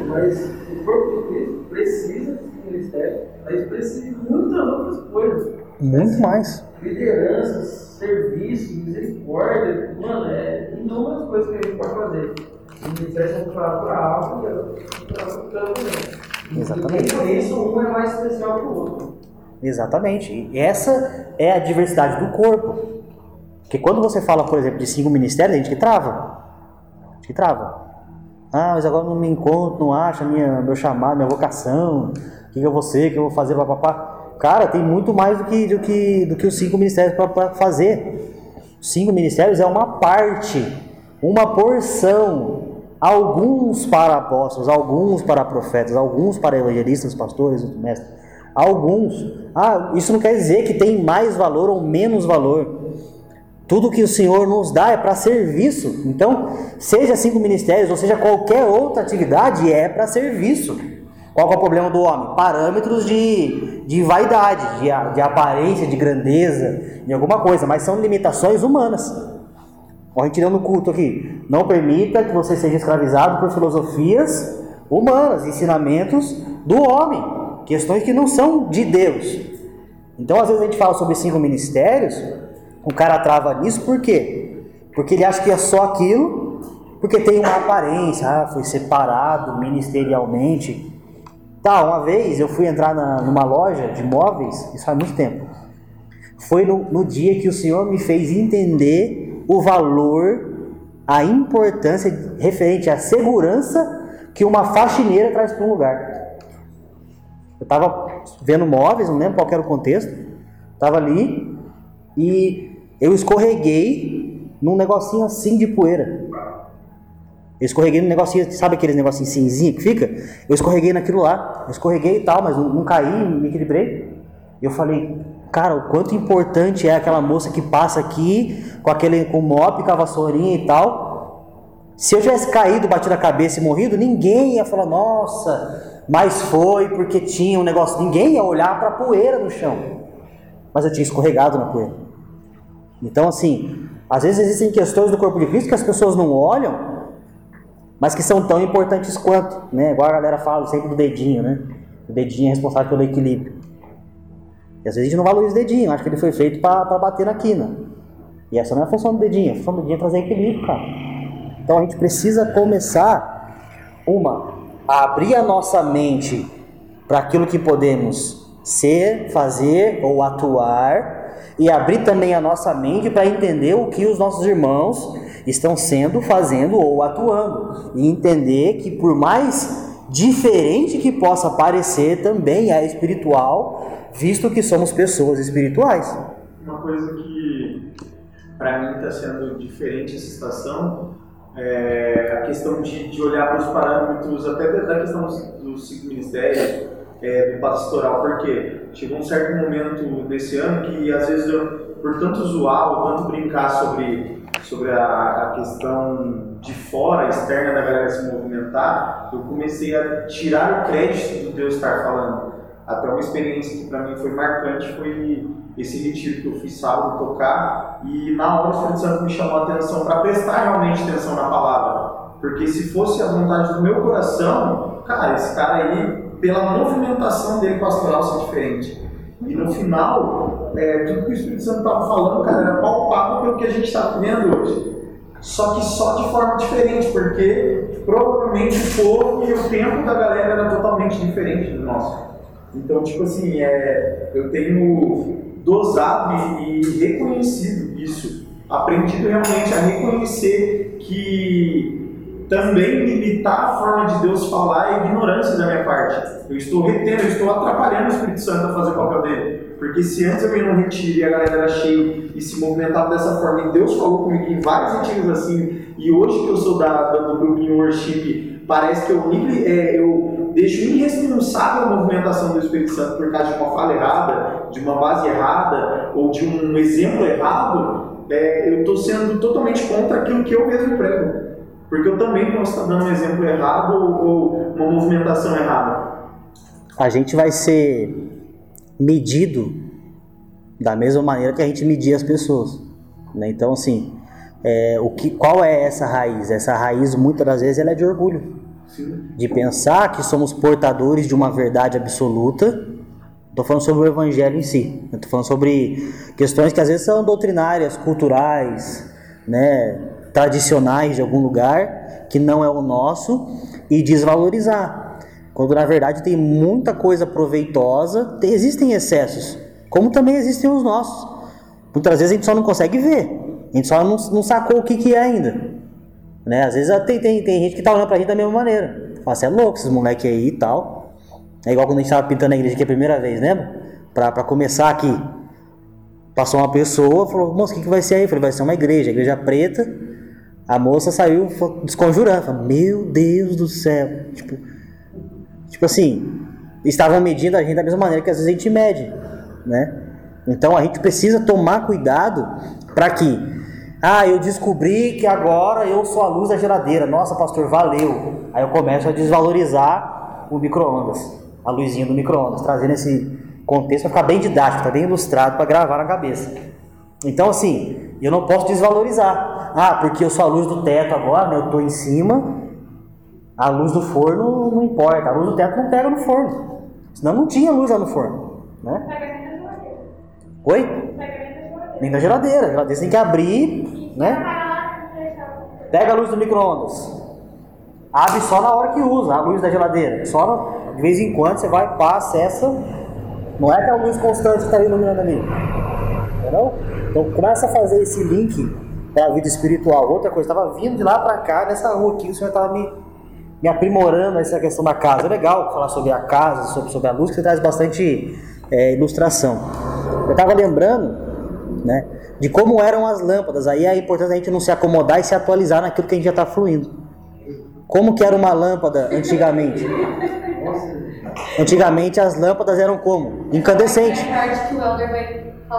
Mas o corpo de Cristo precisa desse ministério, mas precisa de muitas outras coisas.
Muito mais.
Liderança, serviço, misericórdia, mano, é inúmeras coisas que a gente pode fazer. Se me tivesse um prato para alto, eu estava
Exatamente.
E por isso, um é mais especial que o outro.
Exatamente. E essa é a diversidade do corpo. Porque quando você fala, por exemplo, de cinco ministérios, a gente que trava. A gente que trava. Ah, mas agora não me encontro, não acho minha, meu chamado, minha vocação. O que, que eu vou ser, o que eu vou fazer, papapá. Cara, tem muito mais do que, do que, do que os cinco ministérios para fazer. Cinco ministérios é uma parte, uma porção. Alguns para apóstolos, alguns para profetas, alguns para evangelistas, pastores, mestres. Alguns. Ah, isso não quer dizer que tem mais valor ou menos valor. Tudo que o Senhor nos dá é para serviço. Então, seja cinco ministérios ou seja qualquer outra atividade, é para serviço. Qual é o problema do homem? Parâmetros de, de vaidade, de, de aparência, de grandeza, de alguma coisa, mas são limitações humanas. Ó, a gente tirando o culto aqui. Não permita que você seja escravizado por filosofias humanas, ensinamentos do homem, questões que não são de Deus. Então, às vezes a gente fala sobre cinco ministérios, o cara trava nisso por quê? Porque ele acha que é só aquilo, porque tem uma aparência, ah, foi separado ministerialmente. Tá, uma vez eu fui entrar na, numa loja de móveis, isso faz muito tempo. Foi no, no dia que o Senhor me fez entender o valor, a importância referente à segurança que uma faxineira traz para um lugar. Eu estava vendo móveis, não lembro qual era o contexto, estava ali e eu escorreguei num negocinho assim de poeira. Eu escorreguei no negocinho, sabe aqueles negocinhos cinzinho que fica? Eu escorreguei naquilo lá. Eu escorreguei e tal, mas não, não caí, me equilibrei. Eu falei, cara, o quanto importante é aquela moça que passa aqui com aquele com mop, com a vassourinha e tal. Se eu tivesse caído, batido a cabeça e morrido, ninguém ia falar, nossa, mas foi porque tinha um negócio. Ninguém ia olhar para a poeira no chão. Mas eu tinha escorregado na poeira. Então, assim, às vezes existem questões do corpo de Cristo que as pessoas não olham mas que são tão importantes quanto, né? Igual a galera fala sempre do dedinho, né? O dedinho é responsável pelo equilíbrio. E às vezes a gente não valoriza o dedinho, acho que ele foi feito para bater na quina. E essa não é a função do dedinho, a função do dedinho é trazer equilíbrio, cara. Então a gente precisa começar, uma, a abrir a nossa mente para aquilo que podemos ser, fazer ou atuar, e abrir também a nossa mente para entender o que os nossos irmãos estão sendo, fazendo ou atuando. E entender que por mais diferente que possa parecer, também é espiritual, visto que somos pessoas espirituais.
Uma coisa que para mim está sendo diferente essa situação é a questão de, de olhar para os parâmetros, até da questão dos, dos cinco ministérios, é, do pastoral, porque chegou um certo momento desse ano que às vezes eu, por tanto zoar ou tanto brincar sobre sobre a, a, questão de fora, externa da galera se movimentar, eu comecei a tirar o crédito do Deus estar falando. Até uma experiência que para mim foi marcante foi esse retiro que eu fiz sábado tocar e na hora o Espírito Santo me chamou a atenção para prestar realmente atenção na palavra. Porque se fosse a vontade do meu coração, cara, esse cara aí, pela movimentação dele pastoral, ser diferente. E no final, é, tudo que o Espírito Santo estava falando, cara, era palpável pelo que a gente está vivendo hoje. Só que só de forma diferente, porque provavelmente o povo e o tempo da galera era totalmente diferente do nosso. Então, tipo assim, é, eu tenho dosado e, e reconhecido isso, aprendido realmente a reconhecer que também limitar a forma de Deus falar é ignorância da minha parte. Eu estou retendo, eu estou atrapalhando o Espírito Santo a fazer o papel dele. Porque se antes eu ia no retiro e a galera era cheia e se movimentava dessa forma, e Deus falou comigo em vários retiros assim, e hoje que eu sou da, do grupinho worship, parece que eu, é, eu deixo irresponsável a movimentação do Espírito Santo por causa de uma fala errada, de uma base errada, ou de um exemplo errado, é, eu estou sendo totalmente contra aquilo que eu mesmo prego. Porque eu também posso estar dando um exemplo errado ou, uma movimentação errada.
A gente vai ser medido da mesma maneira que a gente media as pessoas. Né? Então, assim, é, o que, qual é essa raiz? Essa raiz, muitas das vezes, ela é de orgulho. Sim. De pensar que somos portadores de uma verdade absoluta, Estou falando sobre o evangelho em si. Estou falando sobre questões que às vezes são doutrinárias, culturais, né, tradicionais de algum lugar, que não é o nosso, e desvalorizar. Quando na verdade tem muita coisa proveitosa, tem, existem excessos, como também existem os nossos. Muitas vezes a gente só não consegue ver, a gente só não, não sacou o que, que é ainda. Né? Às vezes tem, tem, tem gente que está olhando para a gente da mesma maneira. Fala, você é louco, esses moleques aí e tal. É igual quando a gente estava pintando a igreja aqui a primeira vez, lembra? Para começar aqui. Passou uma pessoa, falou, moça, o que, que vai ser aí? Eu falei, vai ser uma igreja, igreja preta. A moça saiu desconjurando, falou, meu Deus do céu. Tipo, tipo assim, estavam medindo a gente da mesma maneira que às vezes a gente mede, né? Então a gente precisa tomar cuidado para que, ah, eu descobri que agora eu sou a luz da geladeira. Nossa, pastor, valeu. Aí eu começo a desvalorizar o micro-ondas, a luzinha do micro-ondas, trazendo esse contexto para ficar bem didático, tá bem ilustrado para gravar na cabeça. Então, assim, eu não posso desvalorizar. Ah, porque eu sou a luz do teto agora, né? eu estou em cima, a luz do forno não importa, a luz do teto não pega no forno. Senão não tinha luz lá no forno. Né? Oi? Nem da geladeira. A geladeira você tem que abrir, né? Pega a luz do micro-ondas. Abre só na hora que usa, a luz da geladeira. Só de vez em quando você vai, passa, acessa não é aquela luz constante que está iluminando ali. Entendeu? Então começa a fazer esse link para a vida espiritual. Outra coisa, estava vindo de lá para cá, nessa rua aqui, o senhor estava me, me aprimorando essa questão da casa. É legal falar sobre a casa, sobre, sobre a luz, que você traz bastante é, ilustração. Eu estava lembrando né, de como eram as lâmpadas. Aí é importante a gente não se acomodar e se atualizar naquilo que a gente já está fluindo. Como que era uma lâmpada antigamente? Antigamente as lâmpadas eram como? Incandescentes.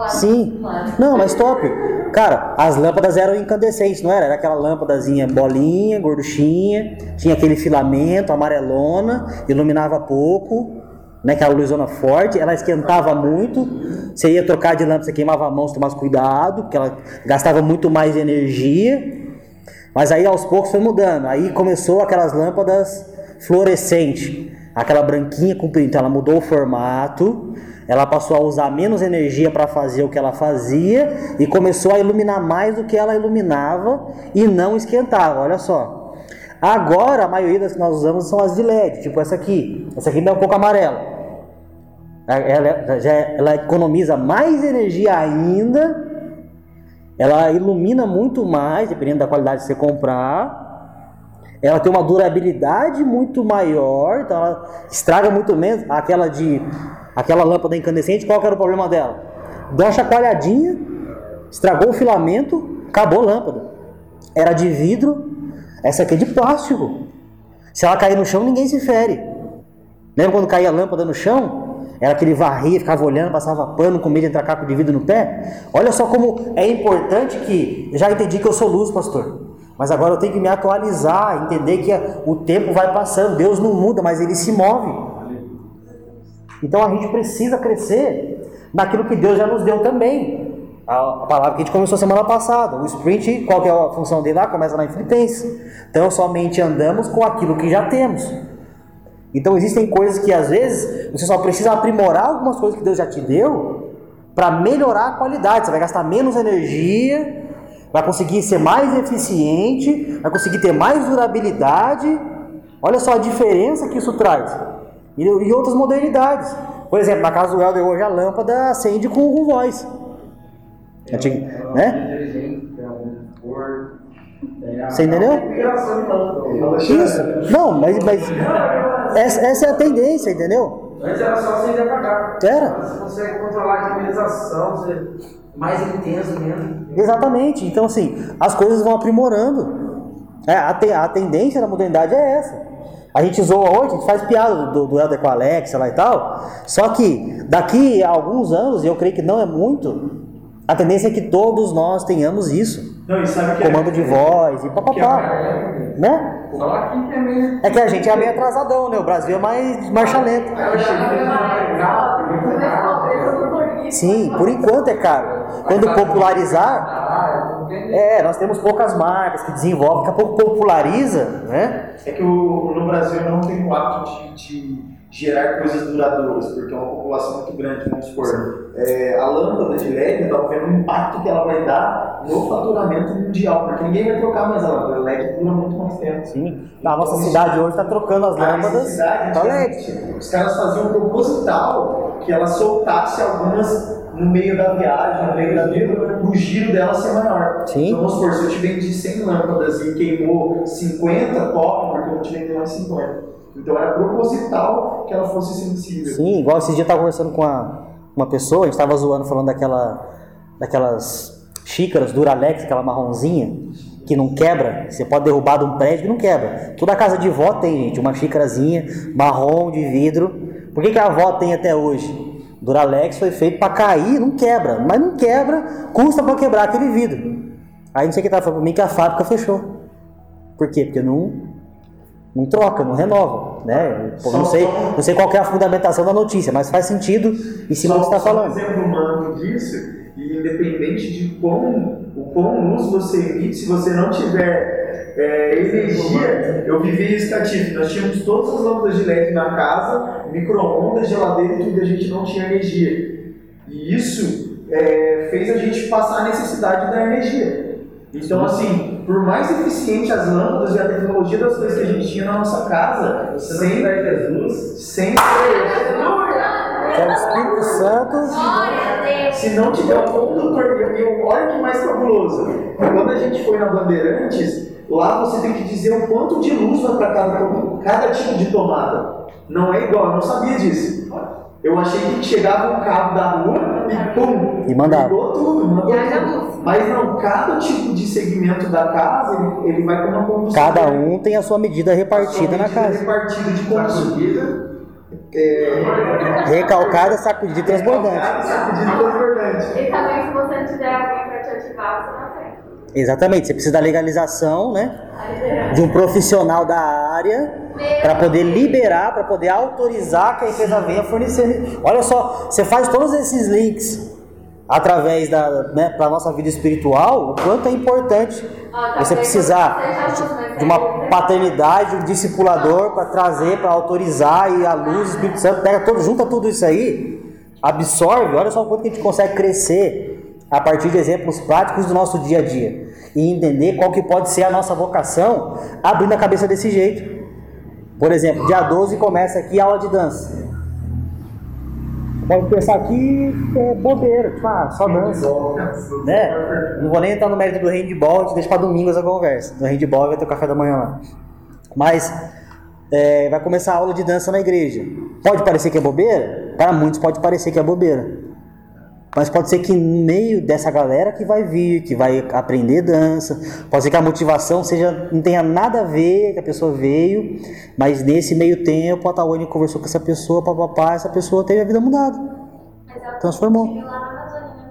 Sim. Não, mas top. Cara, as lâmpadas eram incandescentes, não era? Era aquela lâmpadazinha bolinha, gorduchinha, tinha aquele filamento amarelona, iluminava pouco, né? Aquela luzona forte, ela esquentava muito. Você ia trocar de lâmpada, você queimava a mão, você tomasse cuidado, porque ela gastava muito mais energia. Mas aí aos poucos foi mudando. Aí começou aquelas lâmpadas fluorescentes aquela branquinha comprida, então ela mudou o formato, ela passou a usar menos energia para fazer o que ela fazia e começou a iluminar mais do que ela iluminava e não esquentava. Olha só. Agora a maioria das que nós usamos são as de LED, tipo essa aqui. Essa aqui ainda é um pouco amarela. Ela, já, ela economiza mais energia ainda. Ela ilumina muito mais, dependendo da qualidade que você comprar ela tem uma durabilidade muito maior, então ela estraga muito menos. Aquela de aquela lâmpada incandescente, qual que era o problema dela? Deu uma chacoalhadinha, estragou o filamento, acabou a lâmpada. Era de vidro, essa aqui é de plástico. Se ela cair no chão, ninguém se fere. Lembra quando caía a lâmpada no chão? Era aquele varria, ficava olhando, passava pano com medo de entrar caco de vidro no pé. Olha só como é importante que. Já entendi que eu sou luz, pastor. Mas agora eu tenho que me atualizar, entender que o tempo vai passando, Deus não muda, mas ele se move. Então a gente precisa crescer naquilo que Deus já nos deu também. A, palavra que a gente começou semana passada, o sprint, qual que é a função dele lá? Começa na Filipenses. Então somente andamos com aquilo que já temos. Então existem coisas que às vezes você só precisa aprimorar algumas coisas que Deus já te deu para melhorar a qualidade. Você vai gastar menos energia, vai conseguir ser mais eficiente, vai conseguir ter mais durabilidade. Olha só a diferença que isso traz. E, e outras modernidades. Por exemplo, na casa do Helder hoje a lâmpada acende com, com voz. É, né? Você entendeu? Isso. Não, mas, mas essa, essa é a tendência, entendeu?
Antes era só acender e apagar.
Era.
Você consegue controlar a dimerização, você mais intenso mesmo.
Exatamente. Então, assim, as coisas vão aprimorando. É, a, te, a tendência da modernidade é essa. A gente zoa hoje, a gente faz piada do, do Helder com a Alexa lá e tal. Só que daqui a alguns anos, e eu creio que não é muito, a tendência é que todos nós tenhamos isso.
Não, e sabe que
Comando
é,
de voz e papapá. É,
né? também.
É que a gente é meio atrasadão, né? O Brasil é mais marcha lenta. Sim, por enquanto é caro. Quando popularizar, é, nós temos poucas marcas que desenvolvem, daqui a pouco populariza, né?
É que o, no Brasil não tem o hábito de, de gerar coisas duradouras, porque é uma população muito grande, vamos supor. É, a lâmpada de LED, eu estava vendo o impacto que ela vai dar no faturamento mundial, porque ninguém vai trocar mais a lâmpada, a LED dura muito mais tempo.
Sim. Na nossa cidade hoje está trocando as
A
lâmpadas para LED.
Os caras faziam proposital que ela soltasse algumas no meio da viagem, no meio da vida, o giro dela ser maior.
Sim.
Então vamos supor, se eu te vendi 100 lâmpadas e queimou 50, top, porque eu vou te vender mais 50. Então era proposital que ela fosse sensível.
Sim, igual esses dias eu estava conversando com uma, uma pessoa, a gente estava zoando falando daquela, daquelas xícaras Duralex, aquela marronzinha, que não quebra, você pode derrubar de um prédio e não quebra. Toda casa de vó tem, gente, uma xícarazinha marrom de vidro. Por que, que a avó tem até hoje? Duralex foi feito para cair, não quebra, mas não quebra, custa para quebrar aquele vidro. Aí não sei o que estava falando para mim que a fábrica fechou. Por quê? Porque não, não troca, não renova, né? Pô, não,
Só-
sei,
só-
não sei qual é a fundamentação da notícia, mas faz sentido em cima do que você está
Só
falando.
um exemplo humano disso, e independente de quão, o quão luz você emite, se você não tiver é, energia, eu vivi isso cativo. Nós tínhamos todas as lâmpadas de LED na casa, micro-ondas, geladeira e tudo, a gente não tinha energia. E isso é, fez a gente passar a necessidade da energia. Então, assim, por mais eficiente as lâmpadas e a tecnologia das coisas que a gente tinha na nossa casa,
Você não
sem,
tiver Jesus,
sem
Que é o Espírito Santo.
Glória a Deus.
Se não tiver um condutor, olha que mais fabuloso. Quando a gente foi na Bandeirantes, lá você tem que dizer o quanto de luz vai para cada, cada tipo de tomada. Não é igual, eu não sabia disso. Eu achei que chegava um cabo da rua e pum!
E mandava.
Ligou tudo, mandou
E
tudo.
luz.
Mas não, cada tipo de segmento da casa, ele, ele vai com uma condução.
Cada um tem a sua medida repartida na casa.
Repartida de condução.
sacudida,
É,
Recalcada, sacudida e transbordante.
Sacudida e transbordante.
E também, se você não tiver alguém para te ativar, você não tem.
Exatamente, você precisa da legalização, né? De um profissional da área para poder liberar, para poder autorizar que a empresa venha fornecer. Olha só, você faz todos esses links através da, né, para nossa vida espiritual, o quanto é importante
Ó, tá
você
bem,
precisar
já usa,
de uma paternidade, um discipulador para trazer, para autorizar e a luz, o Espírito Santo pega todo, junta tudo isso aí, absorve. Olha só o quanto que a gente consegue crescer a partir de exemplos práticos do nosso dia a dia e entender qual que pode ser a nossa vocação, abrindo a cabeça desse jeito. Por exemplo, dia 12 começa aqui a aula de dança. Pode pensar que é bobeira, tipo, ah, só dança né? Não vou nem entrar no mérito do handball, deixa para domingo essa conversa. No handball vai ter o café da manhã lá. Mas é, vai começar a aula de dança na igreja. Pode parecer que é bobeira? Para muitos pode parecer que é bobeira. Mas pode ser que no meio dessa galera que vai vir, que vai aprender dança, pode ser que a motivação seja não tenha nada a ver, que a pessoa veio, mas nesse meio tempo a Tawane conversou com essa pessoa, papapá, essa pessoa teve a vida mudada.
Mas
Transformou.
lá na Amazônia, né?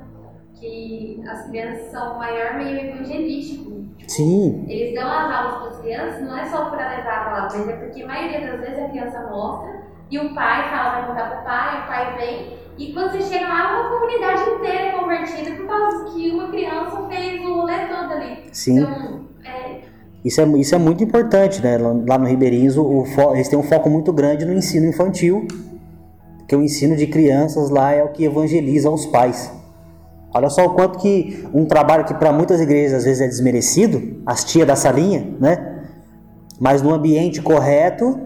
que as crianças são o maior meio evangelístico.
Sim,
Eles dão as aulas para as crianças, não é só para levar a palavra, mas é porque a maioria das vezes a criança mostra e o pai fala, vai contar para o pai, o pai vem. E quando você chega lá, uma comunidade inteira é convertida por causa que uma criança fez o rolê todo ali.
Sim.
Então, é,
Isso é, isso é muito importante, né? Lá no Ribeirinhos, eles têm um foco muito grande no ensino infantil, porque o ensino de crianças lá é o que evangeliza os pais. Olha só o quanto que um trabalho que para muitas igrejas às vezes é desmerecido, as tia da salinha, né? Mas no ambiente correto,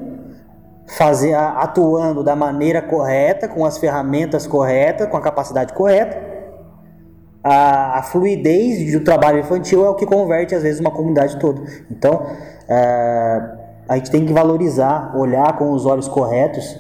fazer atuando da maneira correta, com as ferramentas corretas, com a capacidade correta, a, a fluidez do trabalho infantil é o que converte às vezes uma comunidade toda. Então, é, a gente tem que valorizar, olhar com os olhos corretos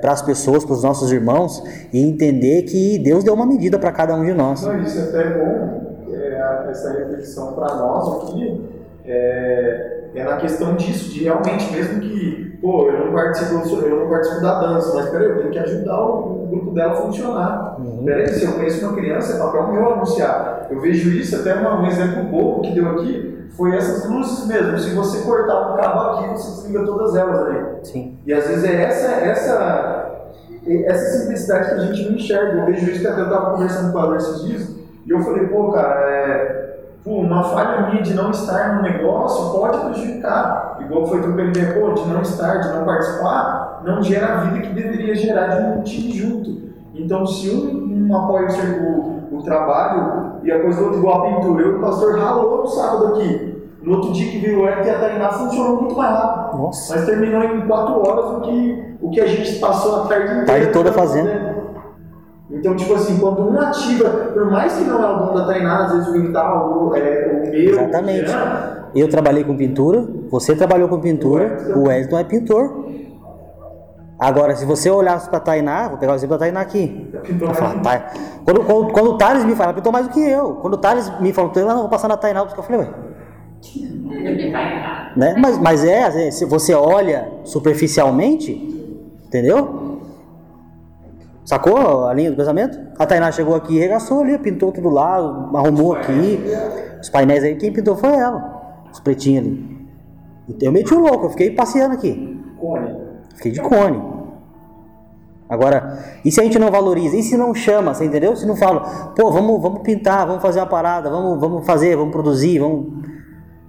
para as pessoas, para os nossos irmãos e entender que Deus deu uma medida para cada um de nós.
Não, isso é até bom, é, essa reflexão para nós aqui, é, é na questão disso, de realmente, mesmo que, pô, eu não participo, eu não participo da dança, mas peraí, eu tenho que ajudar o, o grupo dela a funcionar. Peraí, se eu conheço uma criança, é papel meu anunciar. Eu vejo isso, até uma- um exemplo bobo que deu aqui, foi essas luzes mesmo. Se você cortar um cabo aqui, você desliga todas elas ali.
Sim.
E às vezes é essa, essa, essa simplicidade que a gente não enxerga. Eu vejo isso que até eu estava conversando com a Lu esses dias, e eu falei, pô, cara, é, uma falha minha de não estar no negócio pode prejudicar. Igual foi trocando ideia, pô, de não estar, de não participar, não gera a vida que deveria gerar de um time junto. Então, se um, um apoia o, o, trabalho e a coisa do outro igual a pintura, eu, o pastor ralou no sábado aqui. No outro dia que veio o Eric e a Tainá funcionou muito mais rápido.
Nossa.
Mas terminou em quatro horas o que, o que a gente passou a tarde inteira.
Tarde toda fazendo.
Então, tipo assim, quando um ativa, por mais que não é o dom da Tainá, às vezes o mental, o, é, o meu,
Exatamente.
o Jean,
Eu trabalhei com pintura, você trabalhou com pintura, o Wellington é pintor. Agora, se você olhar para a Tainá, vou pegar o exemplo da Tainá aqui.
pintou
Ela fala,
mais
"Tai-" Quando, quando, quando o Thales me fala, ela pintou mais do que eu. Quando o Thales me falou, eu não vou passar na Tainá, eu falei, ué. Né? Mas, mas é, às vezes, se você olha superficialmente, entendeu? Sacou a linha do casamento? A Tainá chegou aqui, regaçou ali, pintou tudo lá, arrumou aqui. Os painéis aí, quem pintou foi ela. Os pretinhos ali. Eu meti o louco, eu fiquei passeando aqui.
cone.
Fiquei de cone. Agora, e se a gente não valoriza? E se não chama, você entendeu? Se não fala, pô, vamos, vamos pintar, vamos fazer uma parada, vamos, vamos fazer, vamos produzir, vamos.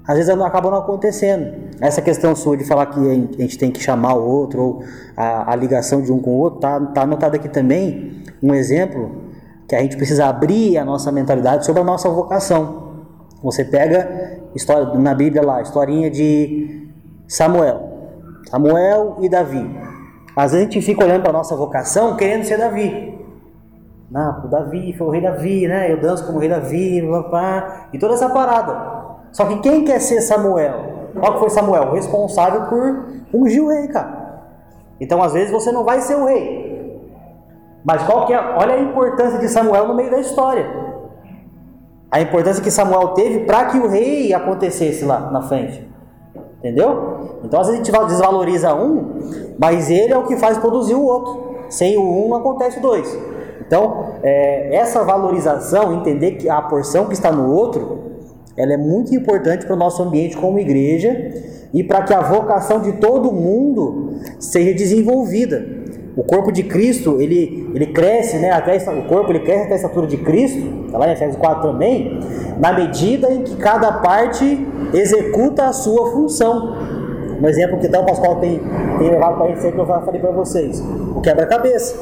Às vezes não acaba não acontecendo. Essa questão sua de falar que a gente tem que chamar o outro, ou a, a ligação de um com o outro, tá, tá anotado aqui também um exemplo que a gente precisa abrir a nossa mentalidade sobre a nossa vocação. Você pega história na Bíblia lá, historinha de Samuel. Samuel e Davi. Às vezes a gente fica olhando para a nossa vocação querendo ser Davi. Não, o Davi foi o rei Davi, né? Eu danço como rei Davi, papá, e toda essa parada. Só que quem quer ser Samuel? Qual que foi Samuel? Responsável por ungir o rei, cara. Então às vezes você não vai ser o rei. Mas qual que é? Olha a importância de Samuel no meio da história. A importância que Samuel teve para que o rei acontecesse lá na frente. Entendeu? Então às vezes a gente desvaloriza um, mas ele é o que faz produzir o outro. Sem o um acontece o dois. Então, é, essa valorização, entender que a porção que está no outro, ela é muito importante para o nosso ambiente como igreja e para que a vocação de todo mundo seja desenvolvida. O corpo de Cristo, ele, ele cresce, né, até essa- o corpo ele cresce até a estatura de Cristo, está lá em Efésios 4 também, na medida em que cada parte executa a sua função. Um exemplo que então o Pascoal tem, tem levado para a gente sempre, eu falei para vocês, o quebra-cabeça.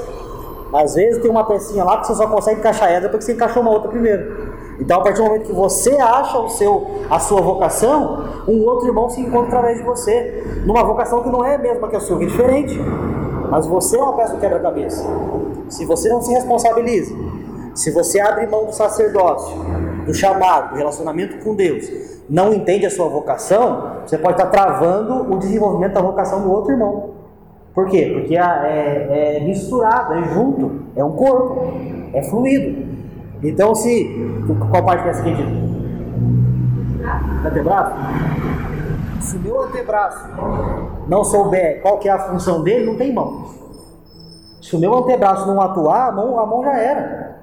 Às vezes tem uma pecinha lá que você só consegue encaixar ela porque você encaixou uma outra primeiro. Então, a partir do momento que você acha o seu, a sua vocação, um outro irmão se encontra através de você, numa vocação que não é a mesma que a sua, que é diferente. Mas você é uma peça do quebra-cabeça. Se você não se responsabiliza, se você abre mão do sacerdócio, do chamado, do relacionamento com Deus, não entende a sua vocação, você pode estar travando o desenvolvimento da vocação do outro irmão. Por quê? Porque a- é, é misturado, é junto, é um corpo, é fluido. Então, se. Qual parte que é a seguinte? Antebraço? Se o meu antebraço não souber qual que é a função dele, não tem mão. Se o meu antebraço não atuar, a mão, a mão já era.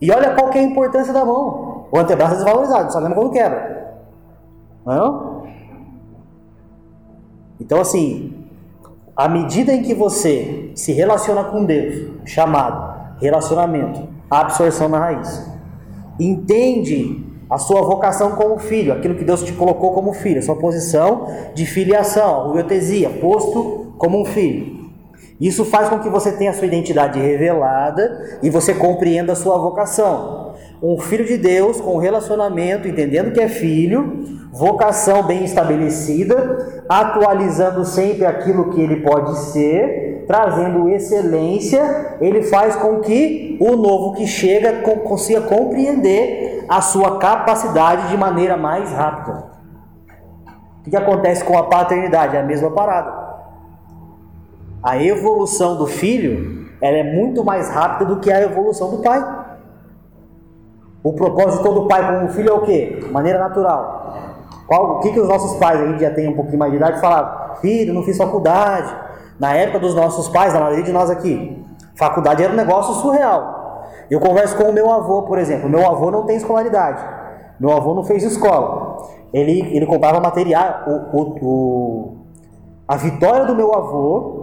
E olha qual que é a importância da mão. O antebraço é desvalorizado, só lembra quando quebra. É? não? Então, assim, à medida em que você se relaciona com Deus, chamado, relacionamento, absorção na raiz, entende a sua vocação como filho, aquilo que Deus te colocou como filho, a sua posição de filiação, a ruiotesia, posto como um filho. Isso faz com que você tenha a sua identidade revelada e você compreenda a sua vocação. Um filho de Deus com relacionamento, entendendo que é filho, vocação bem estabelecida, atualizando sempre aquilo que ele pode ser, trazendo excelência, ele faz com que o novo que chega con- consiga compreender a sua capacidade de maneira mais rápida. O que acontece com a paternidade? É a mesma parada. A evolução do filho ela é muito mais rápida do que a evolução do pai. O propósito todo pai com o filho é o quê? Maneira natural. Qual, o que, que os nossos pais, a gente já tem um pouquinho mais de idade, falavam? Filho, não fiz faculdade. Na época dos nossos pais, na maioria de nós aqui, faculdade era um negócio surreal. Eu converso com o meu avô, por exemplo. Meu avô não tem escolaridade. Meu avô não fez escola. Ele, ele comprava material. O, o, o- a vitória do meu avô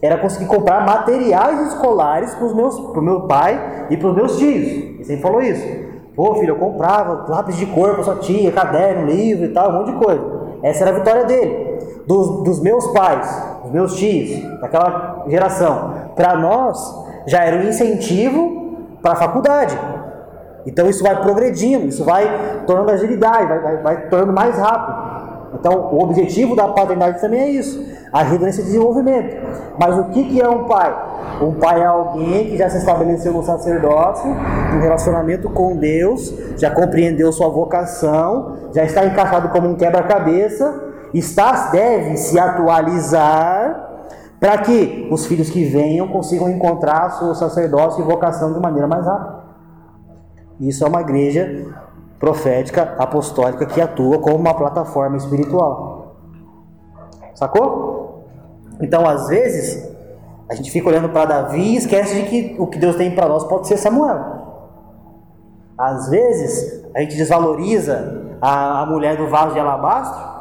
era conseguir comprar materiais escolares para o meu pai e para os meus tios. Ele sempre falou isso. Pô, filho, eu comprava lápis de cor para sua tia, caderno, livro e tal, um monte de coisa. Essa era a vitória dele. Dos, dos meus pais, os meus tios, daquela geração, para nós já era um incentivo para a faculdade. Então isso vai progredindo, isso vai tornando agilidade, vai, vai, vai tornando mais rápido. Então o objetivo da paternidade também é isso, ajuda nesse desenvolvimento. Mas o que, que é um pai? Um pai é alguém que já se estabeleceu no sacerdócio, no relacionamento com Deus, já compreendeu sua vocação, já está encaixado como um quebra-cabeça, está deve se atualizar para que os filhos que venham consigam encontrar seu sacerdócio e vocação de maneira mais rápida. Isso é uma igreja profética, apostólica que atua como uma plataforma espiritual. Sacou? Então, às vezes, a gente fica olhando para Davi e esquece de que o que Deus tem para nós pode ser Samuel. Às vezes, a gente desvaloriza a, a mulher do vaso de alabastro,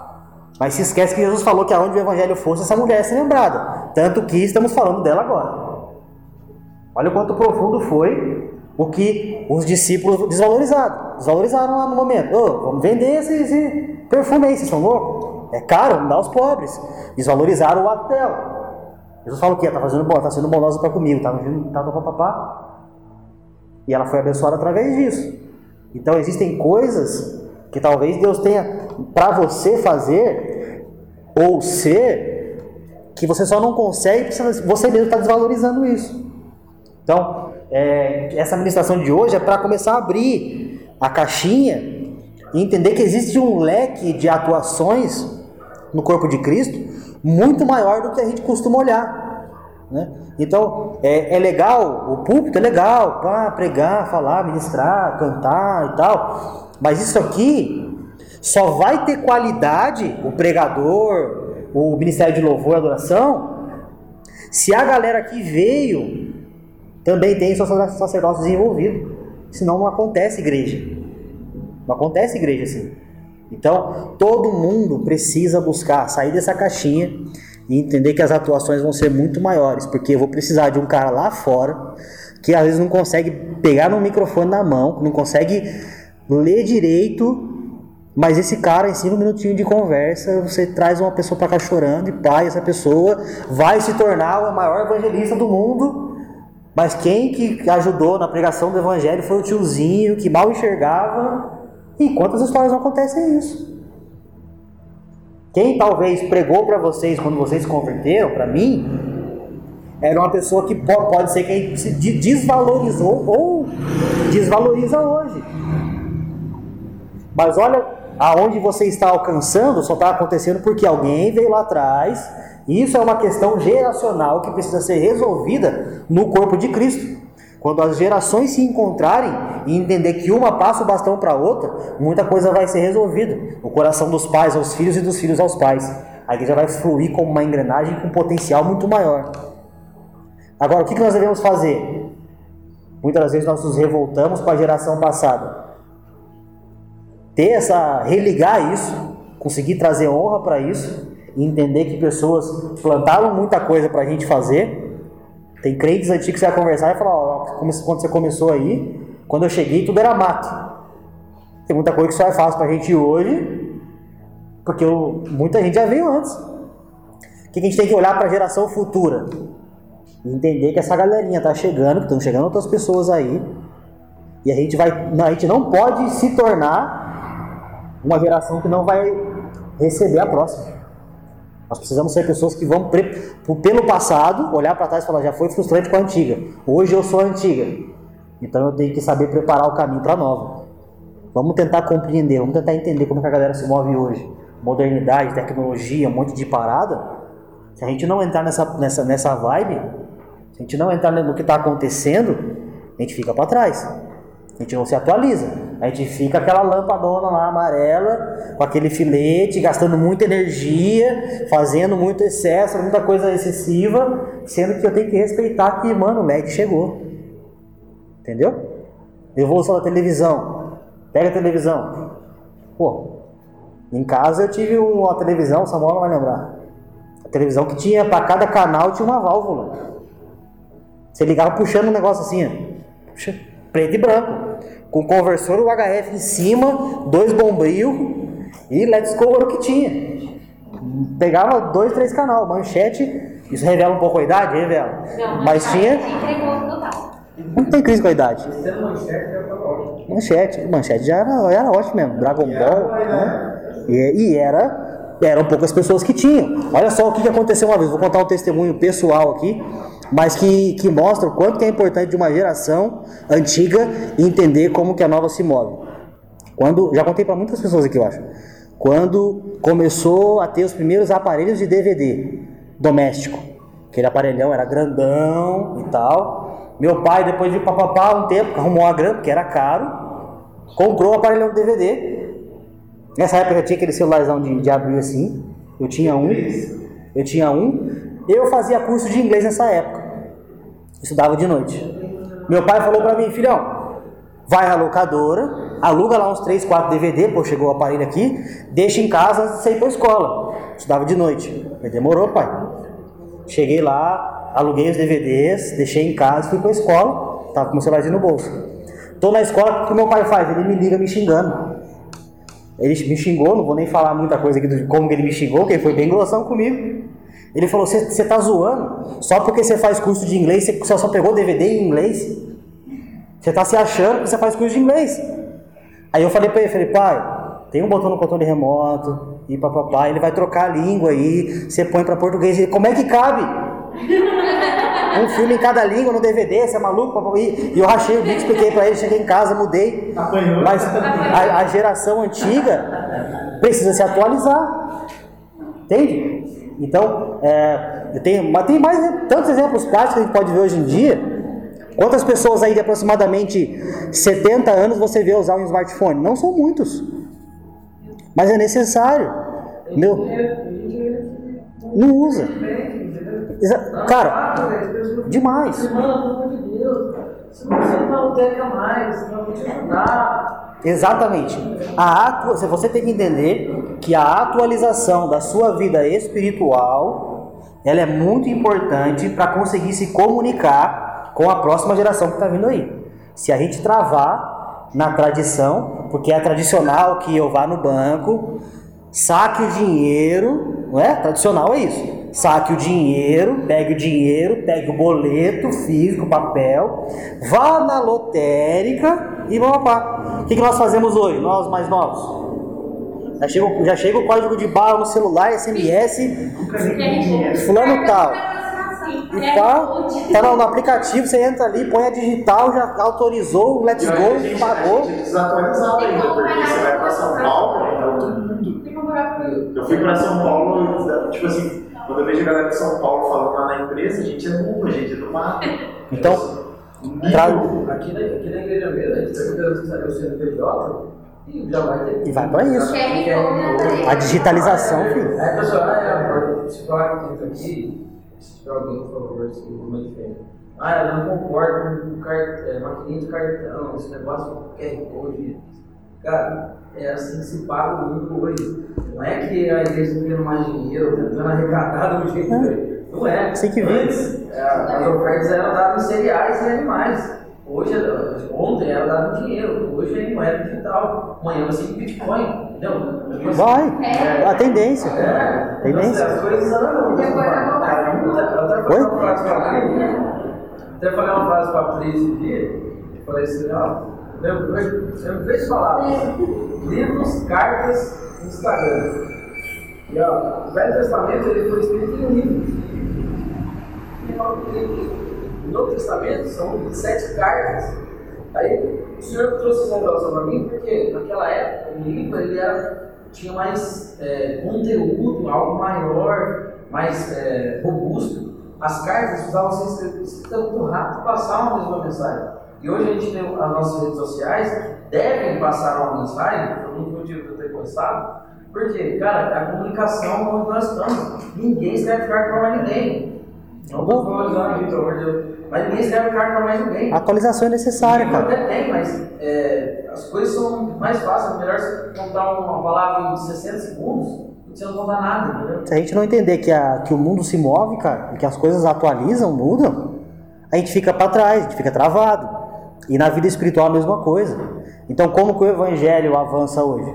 mas se esquece que Jesus falou que aonde o evangelho fosse, essa mulher ia ser lembrada. Tanto que estamos falando dela agora. Olha o quanto profundo foi o que os discípulos desvalorizaram. Desvalorizaram lá no momento. Oh, vamos vender esse, esse perfume aí, vocês estão loucos? É caro, vamos dar aos pobres. Desvalorizaram o ato dela. Jesus falou o quê? Está fazendo bom, está sendo bondosa para comigo, está tá, tá, papá. E ela foi abençoada através disso. Então existem coisas que talvez Deus tenha para você fazer ou ser que você só não consegue, você mesmo está desvalorizando isso. Então, é, essa administração de hoje é para começar a abrir a caixinha e entender que existe um leque de atuações no corpo de Cristo muito maior do que a gente costuma olhar. Né? Então, é, é, legal, o púlpito é legal para pregar, falar, ministrar, cantar e tal, mas isso aqui só vai ter qualidade, o pregador, o ministério de louvor e adoração, se a galera que veio também tem seu sacerdócio desenvolvido. Senão não acontece igreja. Não acontece igreja assim. Então, todo mundo precisa buscar sair dessa caixinha e entender que as atuações vão ser muito maiores, porque eu vou precisar de um cara lá fora que às vezes não consegue pegar no microfone na mão, não consegue ler direito, mas esse cara, em cinco minutinhos de conversa, você traz uma pessoa para cá chorando e pai, essa pessoa vai se tornar o maior evangelista do mundo mas quem que ajudou na pregação do evangelho foi o tiozinho que mal enxergava. E quantas histórias não acontecem isso? Quem talvez pregou para vocês quando vocês se converteram, para mim, era uma pessoa que pode ser quem se desvalorizou ou desvaloriza hoje. Mas olha aonde você está alcançando, só está acontecendo porque alguém veio lá atrás isso é uma questão geracional que precisa ser resolvida no corpo de Cristo. Quando as gerações se encontrarem e entender que uma passa o bastão para outra, muita coisa vai ser resolvida. O coração dos pais aos filhos e dos filhos aos pais. A igreja vai fluir como uma engrenagem com potencial muito maior. Agora, o que nós devemos fazer? Muitas das vezes nós nos revoltamos com a geração passada. Ter essa, religar isso, conseguir trazer honra para isso entender que pessoas plantaram muita coisa para a gente fazer. Tem crentes antigos que você vai conversar e falar, ó, quando você começou aí, quando eu cheguei tudo era mato. Tem muita coisa que só é fácil para a gente hoje, porque eu, muita gente já veio antes. O que a gente tem que olhar para a geração futura? Entender que essa galerinha está chegando, que estão chegando outras pessoas aí, e a gente, vai, a gente não pode se tornar uma geração que não vai receber a próxima. Nós precisamos ser pessoas que vão, pelo passado, olhar para trás e falar: já foi frustrante com a antiga, hoje eu sou a antiga. Então eu tenho que saber preparar o caminho para a nova. Vamos tentar compreender, vamos tentar entender como que a galera se move hoje. Modernidade, tecnologia, um monte de parada. Se a gente não entrar nessa, nessa, nessa vibe, se a gente não entrar no que está acontecendo, a gente fica para trás. A gente não se atualiza. A gente fica aquela lampadona lá amarela, com aquele filete, gastando muita energia, fazendo muito excesso, muita coisa excessiva, sendo que eu tenho que respeitar que, mano, o LED chegou. Entendeu? Evolução da televisão. Pega a televisão. Pô, em casa eu tive uma televisão, o Samuel não vai lembrar. A televisão que tinha, para cada canal tinha uma válvula. Você ligava puxando um negócio assim, ó. Preto e branco com conversor UHF em cima, dois bombril e let's go era o que tinha. Pegava dois, três canal, manchete, isso revela um pouco a idade, revela.
Não,
Mas
mas
tinha. Não tem crise com a idade.
Manchete.
Manchete, manchete já era, era ótimo mesmo. Dragon Ball, né? E, e era, eram poucas pessoas que tinham. Olha só o que aconteceu uma vez. Vou contar um testemunho pessoal aqui, mas que, que mostra o quanto que é importante de uma geração antiga entender como que a nova se move. Quando, já contei para muitas pessoas aqui, eu acho. Quando começou a ter os primeiros aparelhos de DVD doméstico. Aquele aparelhão era grandão e tal. Meu pai, depois de papapá um tempo, arrumou uma grana, porque era caro, comprou o aparelhão de DVD. Nessa época já tinha aquele celularzão de, de abrir assim. Eu tinha um. Eu tinha um. Eu fazia curso de inglês nessa época. Estudava de noite. Meu pai falou pra mim, filhão, vai à locadora, aluga lá uns 3, 4 DVD, pô, chegou o aparelho aqui, deixa em casa antes de você ir pra escola. Estudava de noite. Eu demorou, pai. Cheguei lá, aluguei os DVDs, deixei em casa, fui pra escola, tava com meu celularzinho no bolso. Tô na escola, o que meu pai faz? Ele me liga me xingando. Ele me xingou, não vou nem falar muita coisa aqui de como ele me xingou, porque ele foi bem grossão comigo. Ele falou: Você tá zoando? Só porque você faz curso de inglês, você só pegou DVD em inglês? Você tá se achando que você faz curso de inglês? Aí eu falei pra ele: falei, Pai, tem um botão no controle remoto, e papapá, ele vai trocar a língua aí, você põe pra português. Ele, Como é que cabe? Um filme em cada língua no DVD, você é maluco? E, e eu rachei o bico, expliquei pra ele, cheguei em casa, mudei. Mas a, a geração antiga precisa se atualizar. Entende? Então, é, tem, mas tem mais tantos exemplos práticos que a gente pode ver hoje em dia. Quantas pessoas aí de aproximadamente 70 anos você vê usar um smartphone? Não são muitos. Mas é necessário. Meu, não usa. Exa- Cara, demais. Exatamente. A atu... Você tem que entender que a atualização da sua vida espiritual ela é muito importante para conseguir se comunicar com a próxima geração que está vindo aí. Se a gente travar na tradição, porque é tradicional que eu vá no banco, saque o dinheiro, não é? Tradicional é isso. Saque o dinheiro, pegue o dinheiro, pegue o boleto físico, papel, vá na lotérica e vamos lá. O que, que nós fazemos hoje, nós mais novos? Já chega, já chega o código de barra no celular, SMS, fulano tal. E pá, tá no, no aplicativo, você entra ali, põe a digital, já autorizou, let's
a
go,
gente- A
pagou.
gente desatualizado ainda, porque você vai pra São Paulo, é outro mundo. Eu fui pra São Paulo, tipo assim, quando eu vejo a galera de São Paulo falando lá na empresa, a gente é burro, a gente é do mato.
Então, Tra-
Aqui na, aqui na igreja mesmo, a gente pega o CNPJ e já vai ter.
E vai pra isso.
Parede.
A digitalização, filho.
Aí a pessoa, ah, é, se falar que entra aqui, se tiver alguém, por favor, se uma diferença. Ah, eu não concordo com o é, maquininha de cartão, esse negócio QR Code. Cara, é assim que se paga o mundo hoje. Não é que a igreja está ganhando mais dinheiro, tentando arrecadar do jeito que. Não é.
Assim que.
Antes, é, as ofertas eram dadas em cereais e animais. Hoje, é- ontem era dado em dinheiro, hoje é em moeda digital. Amanhã vai ser em Bitcoin. Entendeu?
Vai.
É.
A tendência.
É,
Tendência.
As coisas andam
eu
até falei uma frase pra Pri. Até falei uma frase pra Pri esse dia. Eu falei assim, ó. Eu, eu, eu três palavras. Livros, cartas, Instagram. E ó, o Velho Testamento ele foi escrito em um livro. No Novo Testamento são 27 cartas. Aí o senhor trouxe essa revelação para mim porque naquela época o livro ele era, tinha mais é, conteúdo, algo maior, mais é, robusto. As cartas precisavam ser escritas muito rápido e passavam a mesma mensagem. E hoje a gente tem as nossas redes sociais, devem passar uma mensagem, foi um motivo de eu ter postado, porque, cara, é a comunicação onde nós estamos. Ninguém escreve carta para mais ninguém. Não estou valorizando, Vitor, pelo amor de Deus. Mas ninguém escreve carta para mais ninguém.
A atualização é necessária, cara.
Até tem, mas é, as coisas são mais fáceis. É melhor você contar uma palavra em 60 segundos do que você não contar nada, entendeu?
Se a gente não entender que, a, que o mundo se move, cara, e que as coisas atualizam, mudam, a gente fica para trás, a gente fica travado. E na vida espiritual a mesma coisa. Então, como que o evangelho avança hoje?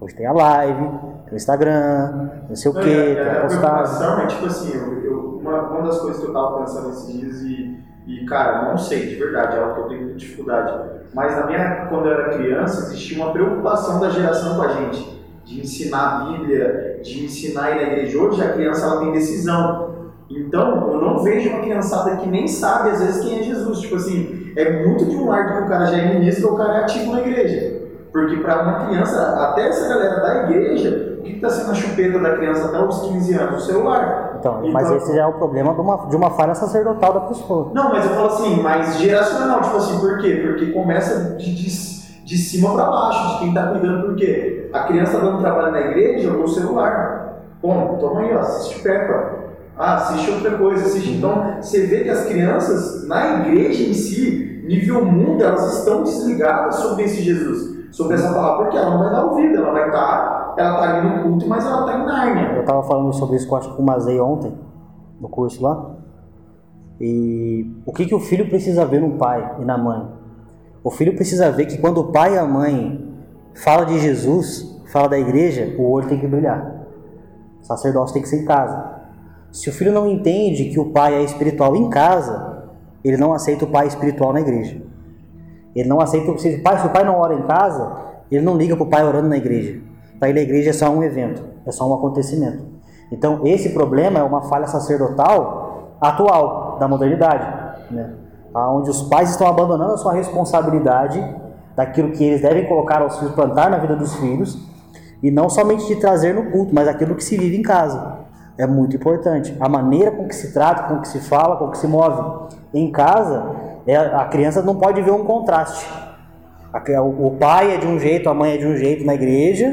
Hoje tem a live, tem o Instagram, não sei o que,
e a-
tem
a
a postagem.
é tipo assim, eu, eu- uma, uma das coisas que eu tava pensando esses dias e, e cara, não sei, de verdade, é algo que eu tenho dificuldade. Mas na minha, quando eu era criança, existia uma preocupação da geração com a gente, de ensinar a Bíblia, de ensinar a ir na igreja. Hoje a criança ela tem decisão. Então, eu não vejo uma criançada que nem sabe às vezes quem é Jesus. Tipo assim, é muito de um lado que o cara já é ministro ou o cara é ativo na igreja. Porque para uma criança, até essa galera da igreja, o que está sendo a chupeta da criança até os 15 anos? O celular.
Então, mas esse já é o problema de uma, de uma falha sacerdotal da pessoa.
Não, mas eu falo assim, mais geracional, tipo assim, por quê? Porque começa de, de, de cima para baixo, de quem tá cuidando, por quê? A criança dando trabalho na igreja, jogou o celular. Bom, toma aí, ó, assiste Peppa. Ah, assiste outra coisa, assiste. Então, você vê que as crianças, na igreja em si, nível mundo, elas estão desligadas sobre esse Jesus, sobre essa palavra, porque ela não vai dar ouvido, ela vai estar, ela tá ali no culto, mas ela tá em Nárnia.
Eu estava falando sobre isso com, acho que com o Mazei ontem, no curso lá. E o que, que o filho precisa ver no pai e na mãe? O filho precisa ver que quando o pai e a mãe fala de Jesus, fala da igreja, o olho tem que brilhar. O sacerdócio tem que ser em casa. Se o filho não entende que o pai é espiritual em casa, ele não aceita o pai espiritual na igreja. Ele não aceita, se o pai, se o pai não ora em casa, ele não liga para o pai orando na igreja. Para ele a igreja é só um evento, é só um acontecimento. Então esse problema é uma falha sacerdotal atual da modernidade, né? onde os pais estão abandonando a sua responsabilidade daquilo que eles devem colocar aos filhos, plantar na vida dos filhos, e não somente de trazer no culto, mas aquilo que se vive em casa. É muito importante. A maneira com que se trata, com que se fala, com que se move em casa, é, a criança não pode ver um contraste. A- O pai é de um jeito, a mãe é de um jeito na igreja,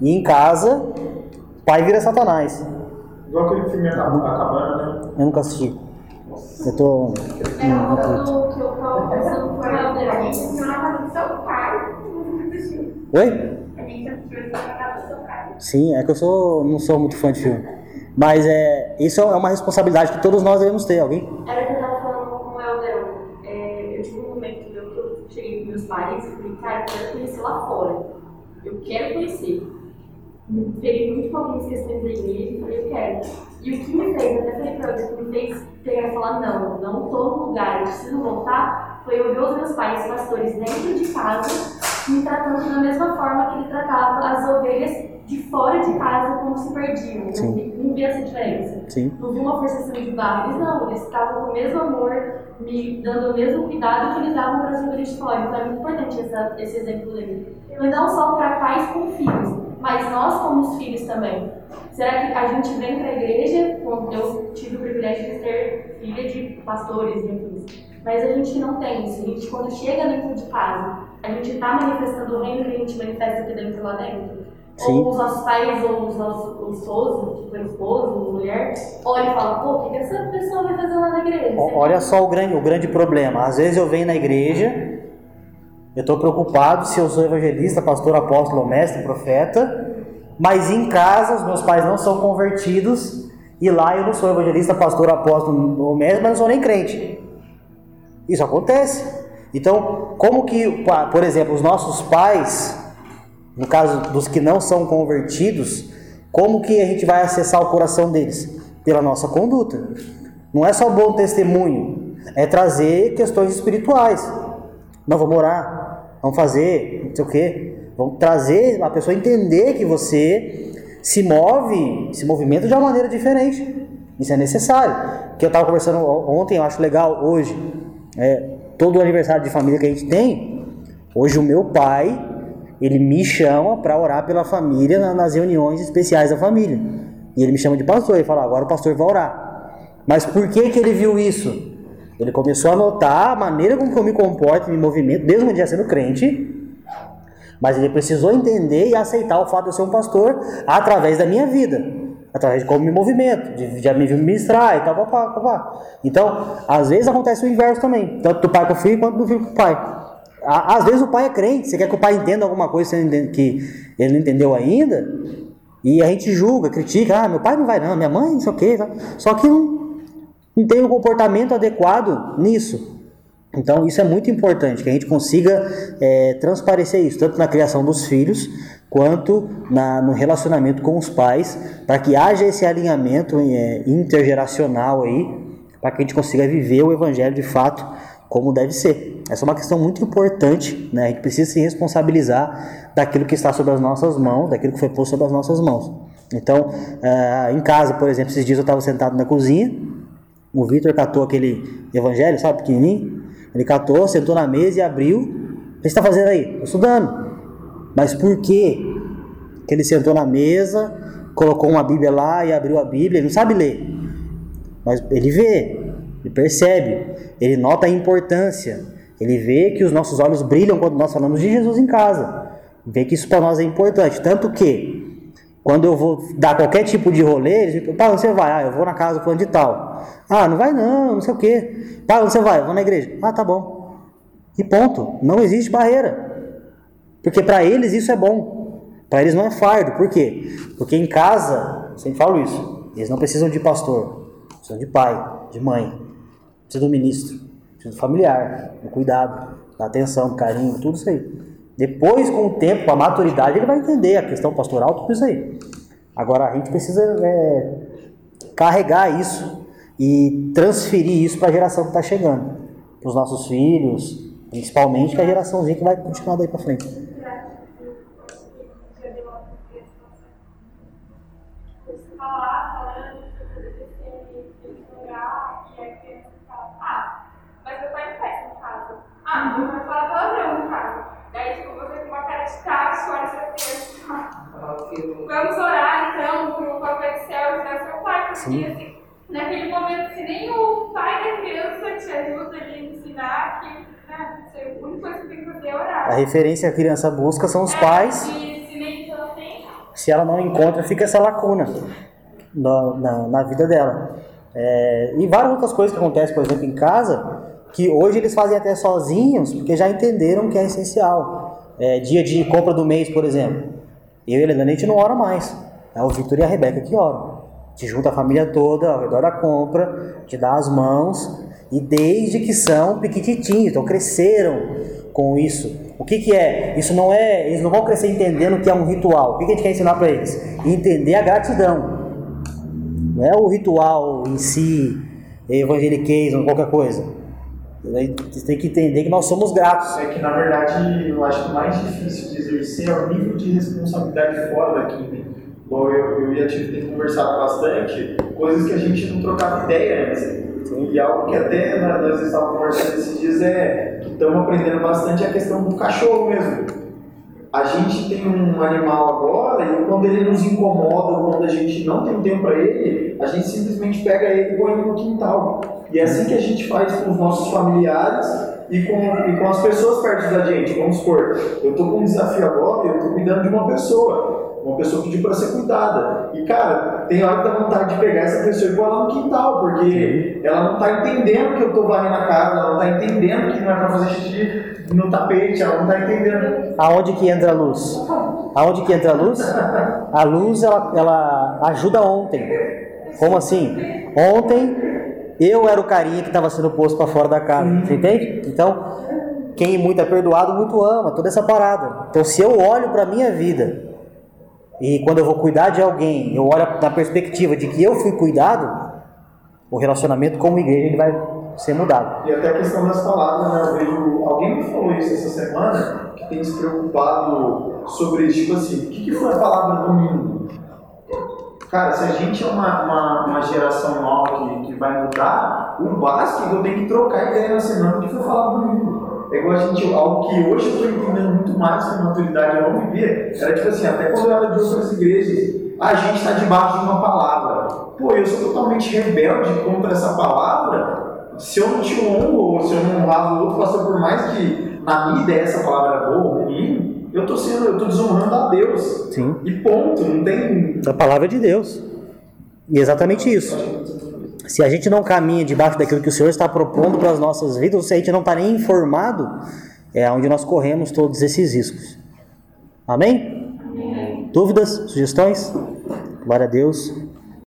e em casa, o pai vira Satanás.
Igual aquele filme A Cabana, né?
Eu nunca assisti. Eu tô.
É um pouco que eu tava pensando com ela, a gente assistiu na casa do seu pai, não.
Oi?
A gente assistiu na casa do seu pai.
Sim, é que eu sou, não sou muito fã de filme. Mas é, isso é uma responsabilidade que todos nós devemos ter. Alguém?
Era que eu tava falando com o Helder. É, eu tive um momento meu que eu cheguei com meus pais e falei, cara, eu quero conhecer lá fora. Eu quero conhecer. Peguei muito com algumas questões da igreja e falei, eu quero. E o que me fez, até falei pra eles, o que me fez pegar e falar, não, não tô no lugar, eu preciso voltar, foi eu ver os meus pais, pastores, dentro de casa, me tratando da mesma forma que ele tratava as ovelhas de fora de casa quando se perdiam.
Sim.
não vi- não vi essa diferença
Sim.
não vi uma forçação de barra. Eles não, eles estavam com o mesmo amor, me dando o mesmo cuidado que eles davam para as ovelhas de fora. Então é muito importante essa, esse exemplo dele. E não só para pais com filhos, mas nós como os filhos também. Será que a gente vem para a igreja, eu tive o privilégio de ser filha de pastores e afins, mas a gente não tem isso. A gente, quando chega dentro de casa, a gente está manifestando o reino que a gente manifesta aqui dentro lá dentro.
Sim.
Ou os nossos pais, ou os nossos esposos, tipo, esposo, mulher, olha e fala, pô, o que, essa pessoa vai fazer lá na igreja?
O- Olha só o grande, o grande problema. Às vezes eu venho na igreja, eu estou preocupado se eu sou evangelista, pastor, apóstolo, mestre, profeta, mas em casa os meus pais não são convertidos e lá eu não sou evangelista, pastor, apóstolo ou mestre, mas não sou nem crente. Isso acontece. Então, como que, por exemplo, os nossos pais, no caso dos que não são convertidos, como que a gente vai acessar o coração deles? Pela nossa conduta. Não é só bom testemunho, é trazer questões espirituais. Não, vamos orar, vamos fazer, não sei o quê. Vamos trazer a pessoa entender que você se move, se movimenta de uma maneira diferente. Isso é necessário. Que eu estava conversando ontem, eu acho legal hoje. É, todo o aniversário de família que a gente tem, hoje o meu pai, ele me chama para orar pela família na- nas reuniões especiais da família. E ele me chama de pastor, ele fala, agora o pastor vai orar. Mas por que que ele viu isso? Ele começou a notar a maneira como eu me comporto, me movimento, mesmo já sendo crente, mas ele precisou entender e aceitar o fato de eu ser um pastor através da minha vida, através de como me movimento, de, de me ministrar e tal, papá, papá. Então, às vezes acontece o inverso também, tanto do pai com o filho quanto do filho com o pai. Às vezes o pai é crente, você quer que o pai entenda alguma coisa que ele não entendeu ainda, e a gente julga, critica, ah, meu pai não vai não, minha mãe não sei o tá? só que não, não tem um comportamento adequado nisso. Então, isso é muito importante, que a gente consiga é, transparecer isso, tanto na criação dos filhos, quanto na, no relacionamento com os pais, para que haja esse alinhamento é, intergeracional aí, para que a gente consiga viver o evangelho de fato como deve ser. Essa é uma questão muito importante, né? A gente precisa se responsabilizar daquilo que está sobre as nossas mãos, daquilo que foi posto sobre as nossas mãos. Então, uh, em casa, por exemplo, esses dias eu estava sentado na cozinha, o Vitor catou aquele evangelho, sabe, pequenininho, ele catou, sentou na mesa e abriu. O que você está fazendo aí? Estou estudando. Mas por quê? Que ele sentou na mesa, colocou uma Bíblia lá e abriu a Bíblia, ele não sabe ler. Mas ele vê, ele percebe, ele nota a importância. Ele vê que os nossos olhos brilham quando nós falamos de Jesus em casa. Vê que isso para nós é importante. Tanto que, quando eu vou dar qualquer tipo de rolê, eles dizem, pá, você vai? Ah, eu vou na casa do de tal. Ah, não vai não, não sei o quê. Pá, você vai? Eu vou na igreja. Ah, tá bom. E ponto. Não existe barreira. Porque para eles isso é bom. Para eles não é fardo. Por quê? Porque em casa, sempre falo isso, eles não precisam de pastor. Precisam de pai, de mãe. Precisam do ministro. Precisam do familiar, do cuidado, da atenção, do carinho, tudo isso aí. Depois, com o tempo, com a maturidade, ele vai entender a questão pastoral, tudo isso aí. Agora, a gente precisa é, carregar isso e transferir isso para a geração que está chegando, para os nossos filhos, principalmente, que é a geraçãozinha que vai continuar daí para frente.
Ah, não vai falar palavrão no caso. Daí, tipo, você com uma cara de tacho, olha seu texto. Vamos orar, então, pro Papai do Céu ajudar seu pai, porque,
Sim.
assim, naquele momento, se nem o pai da criança te ajuda ali a ensinar, que, né, você- a única coisa que tem que fazer é
A
orar.
referência que a criança busca são os pais.
E se nem ela tem,
Se ela não encontra, fica essa lacuna na, na, na vida dela. É, e várias outras coisas que acontecem, por exemplo, em casa, que hoje eles fazem até sozinhos, porque já entenderam que é essencial. É, dia de compra do mês, por exemplo. Eu e a Helena, a gente não ora mais. É o Victor e a Rebeca que oram. Te junta a família toda ao redor da compra, te dá as mãos, e desde que são piquititinhos, então cresceram com isso. O que, que é? Isso não é. Eles não vão crescer entendendo que é um ritual. O que, que a gente quer ensinar para eles? Entender a gratidão. Não é o ritual em si, evangeliquez, qualquer coisa. Daí Vocês têm que entender que nós somos gratos.
É que, na verdade, eu acho que o mais difícil de exercer é o nível de responsabilidade fora daqui, né? Bom, eu, eu e a Tia tem conversado bastante, coisas que a gente não trocava ideia antes. E algo que até né, nós estávamos conversando esses dias é que estamos aprendendo bastante é a questão do cachorro mesmo. A gente tem um animal agora e quando ele nos incomoda ou quando a gente não tem tempo para ele, a gente simplesmente pega ele e põe ele no quintal. E é assim que a gente faz com os nossos familiares e com, e com as pessoas perto da gente. Vamos supor, eu estou com um desafio agora e eu estou cuidando de uma pessoa. Uma pessoa pediu para ser cuidada. E cara, tem hora que dá vontade de pegar essa pessoa e pôr ela no quintal, porque ela não está entendendo que eu estou varrendo a casa, ela não está entendendo que não é para fazer xixi no tapete, ela não está entendendo.
Aonde que entra a luz? Aonde que entra a luz? A luz ela, ela ajuda ontem. Como assim? Ontem eu era o carinha que estava sendo posto para fora da casa. Você entende? Então, quem muito é perdoado, muito ama. Toda essa parada. Então, se eu olho para minha vida e quando eu vou cuidar de alguém, eu olho na perspectiva de que eu fui cuidado, o relacionamento como igreja ele vai ser mudado.
E até a questão das palavras, né? Eu vejo. Alguém me falou isso essa semana, que tem se preocupado sobre. Tipo assim, o que, que foi a palavra domingo? Cara, se a gente é uma, uma, uma geração nova que, que vai mudar, o básico é eu tenho que trocar ideia na semana que foi falar domingo. É igual a gente, algo que hoje eu estou entendendo muito mais com maturidade, eu não vivia, era tipo assim, até quando eu era de outras igrejas, a gente está debaixo de uma palavra. Pô, eu sou totalmente rebelde contra essa palavra. Se eu não te honro, ou se eu não honrava o outro, passou por mais que na minha ideia essa palavra era boa ou ruim, eu estou sendo, eu estou desonrando a Deus.
Sim.
E ponto, não tem.
A palavra de Deus. E é exatamente isso. Se a gente não caminha debaixo daquilo que o Senhor está propondo para as nossas vidas, ou se a gente não está nem informado, é onde nós corremos todos esses riscos. Amém? Dúvidas? Sugestões? Glória a Deus.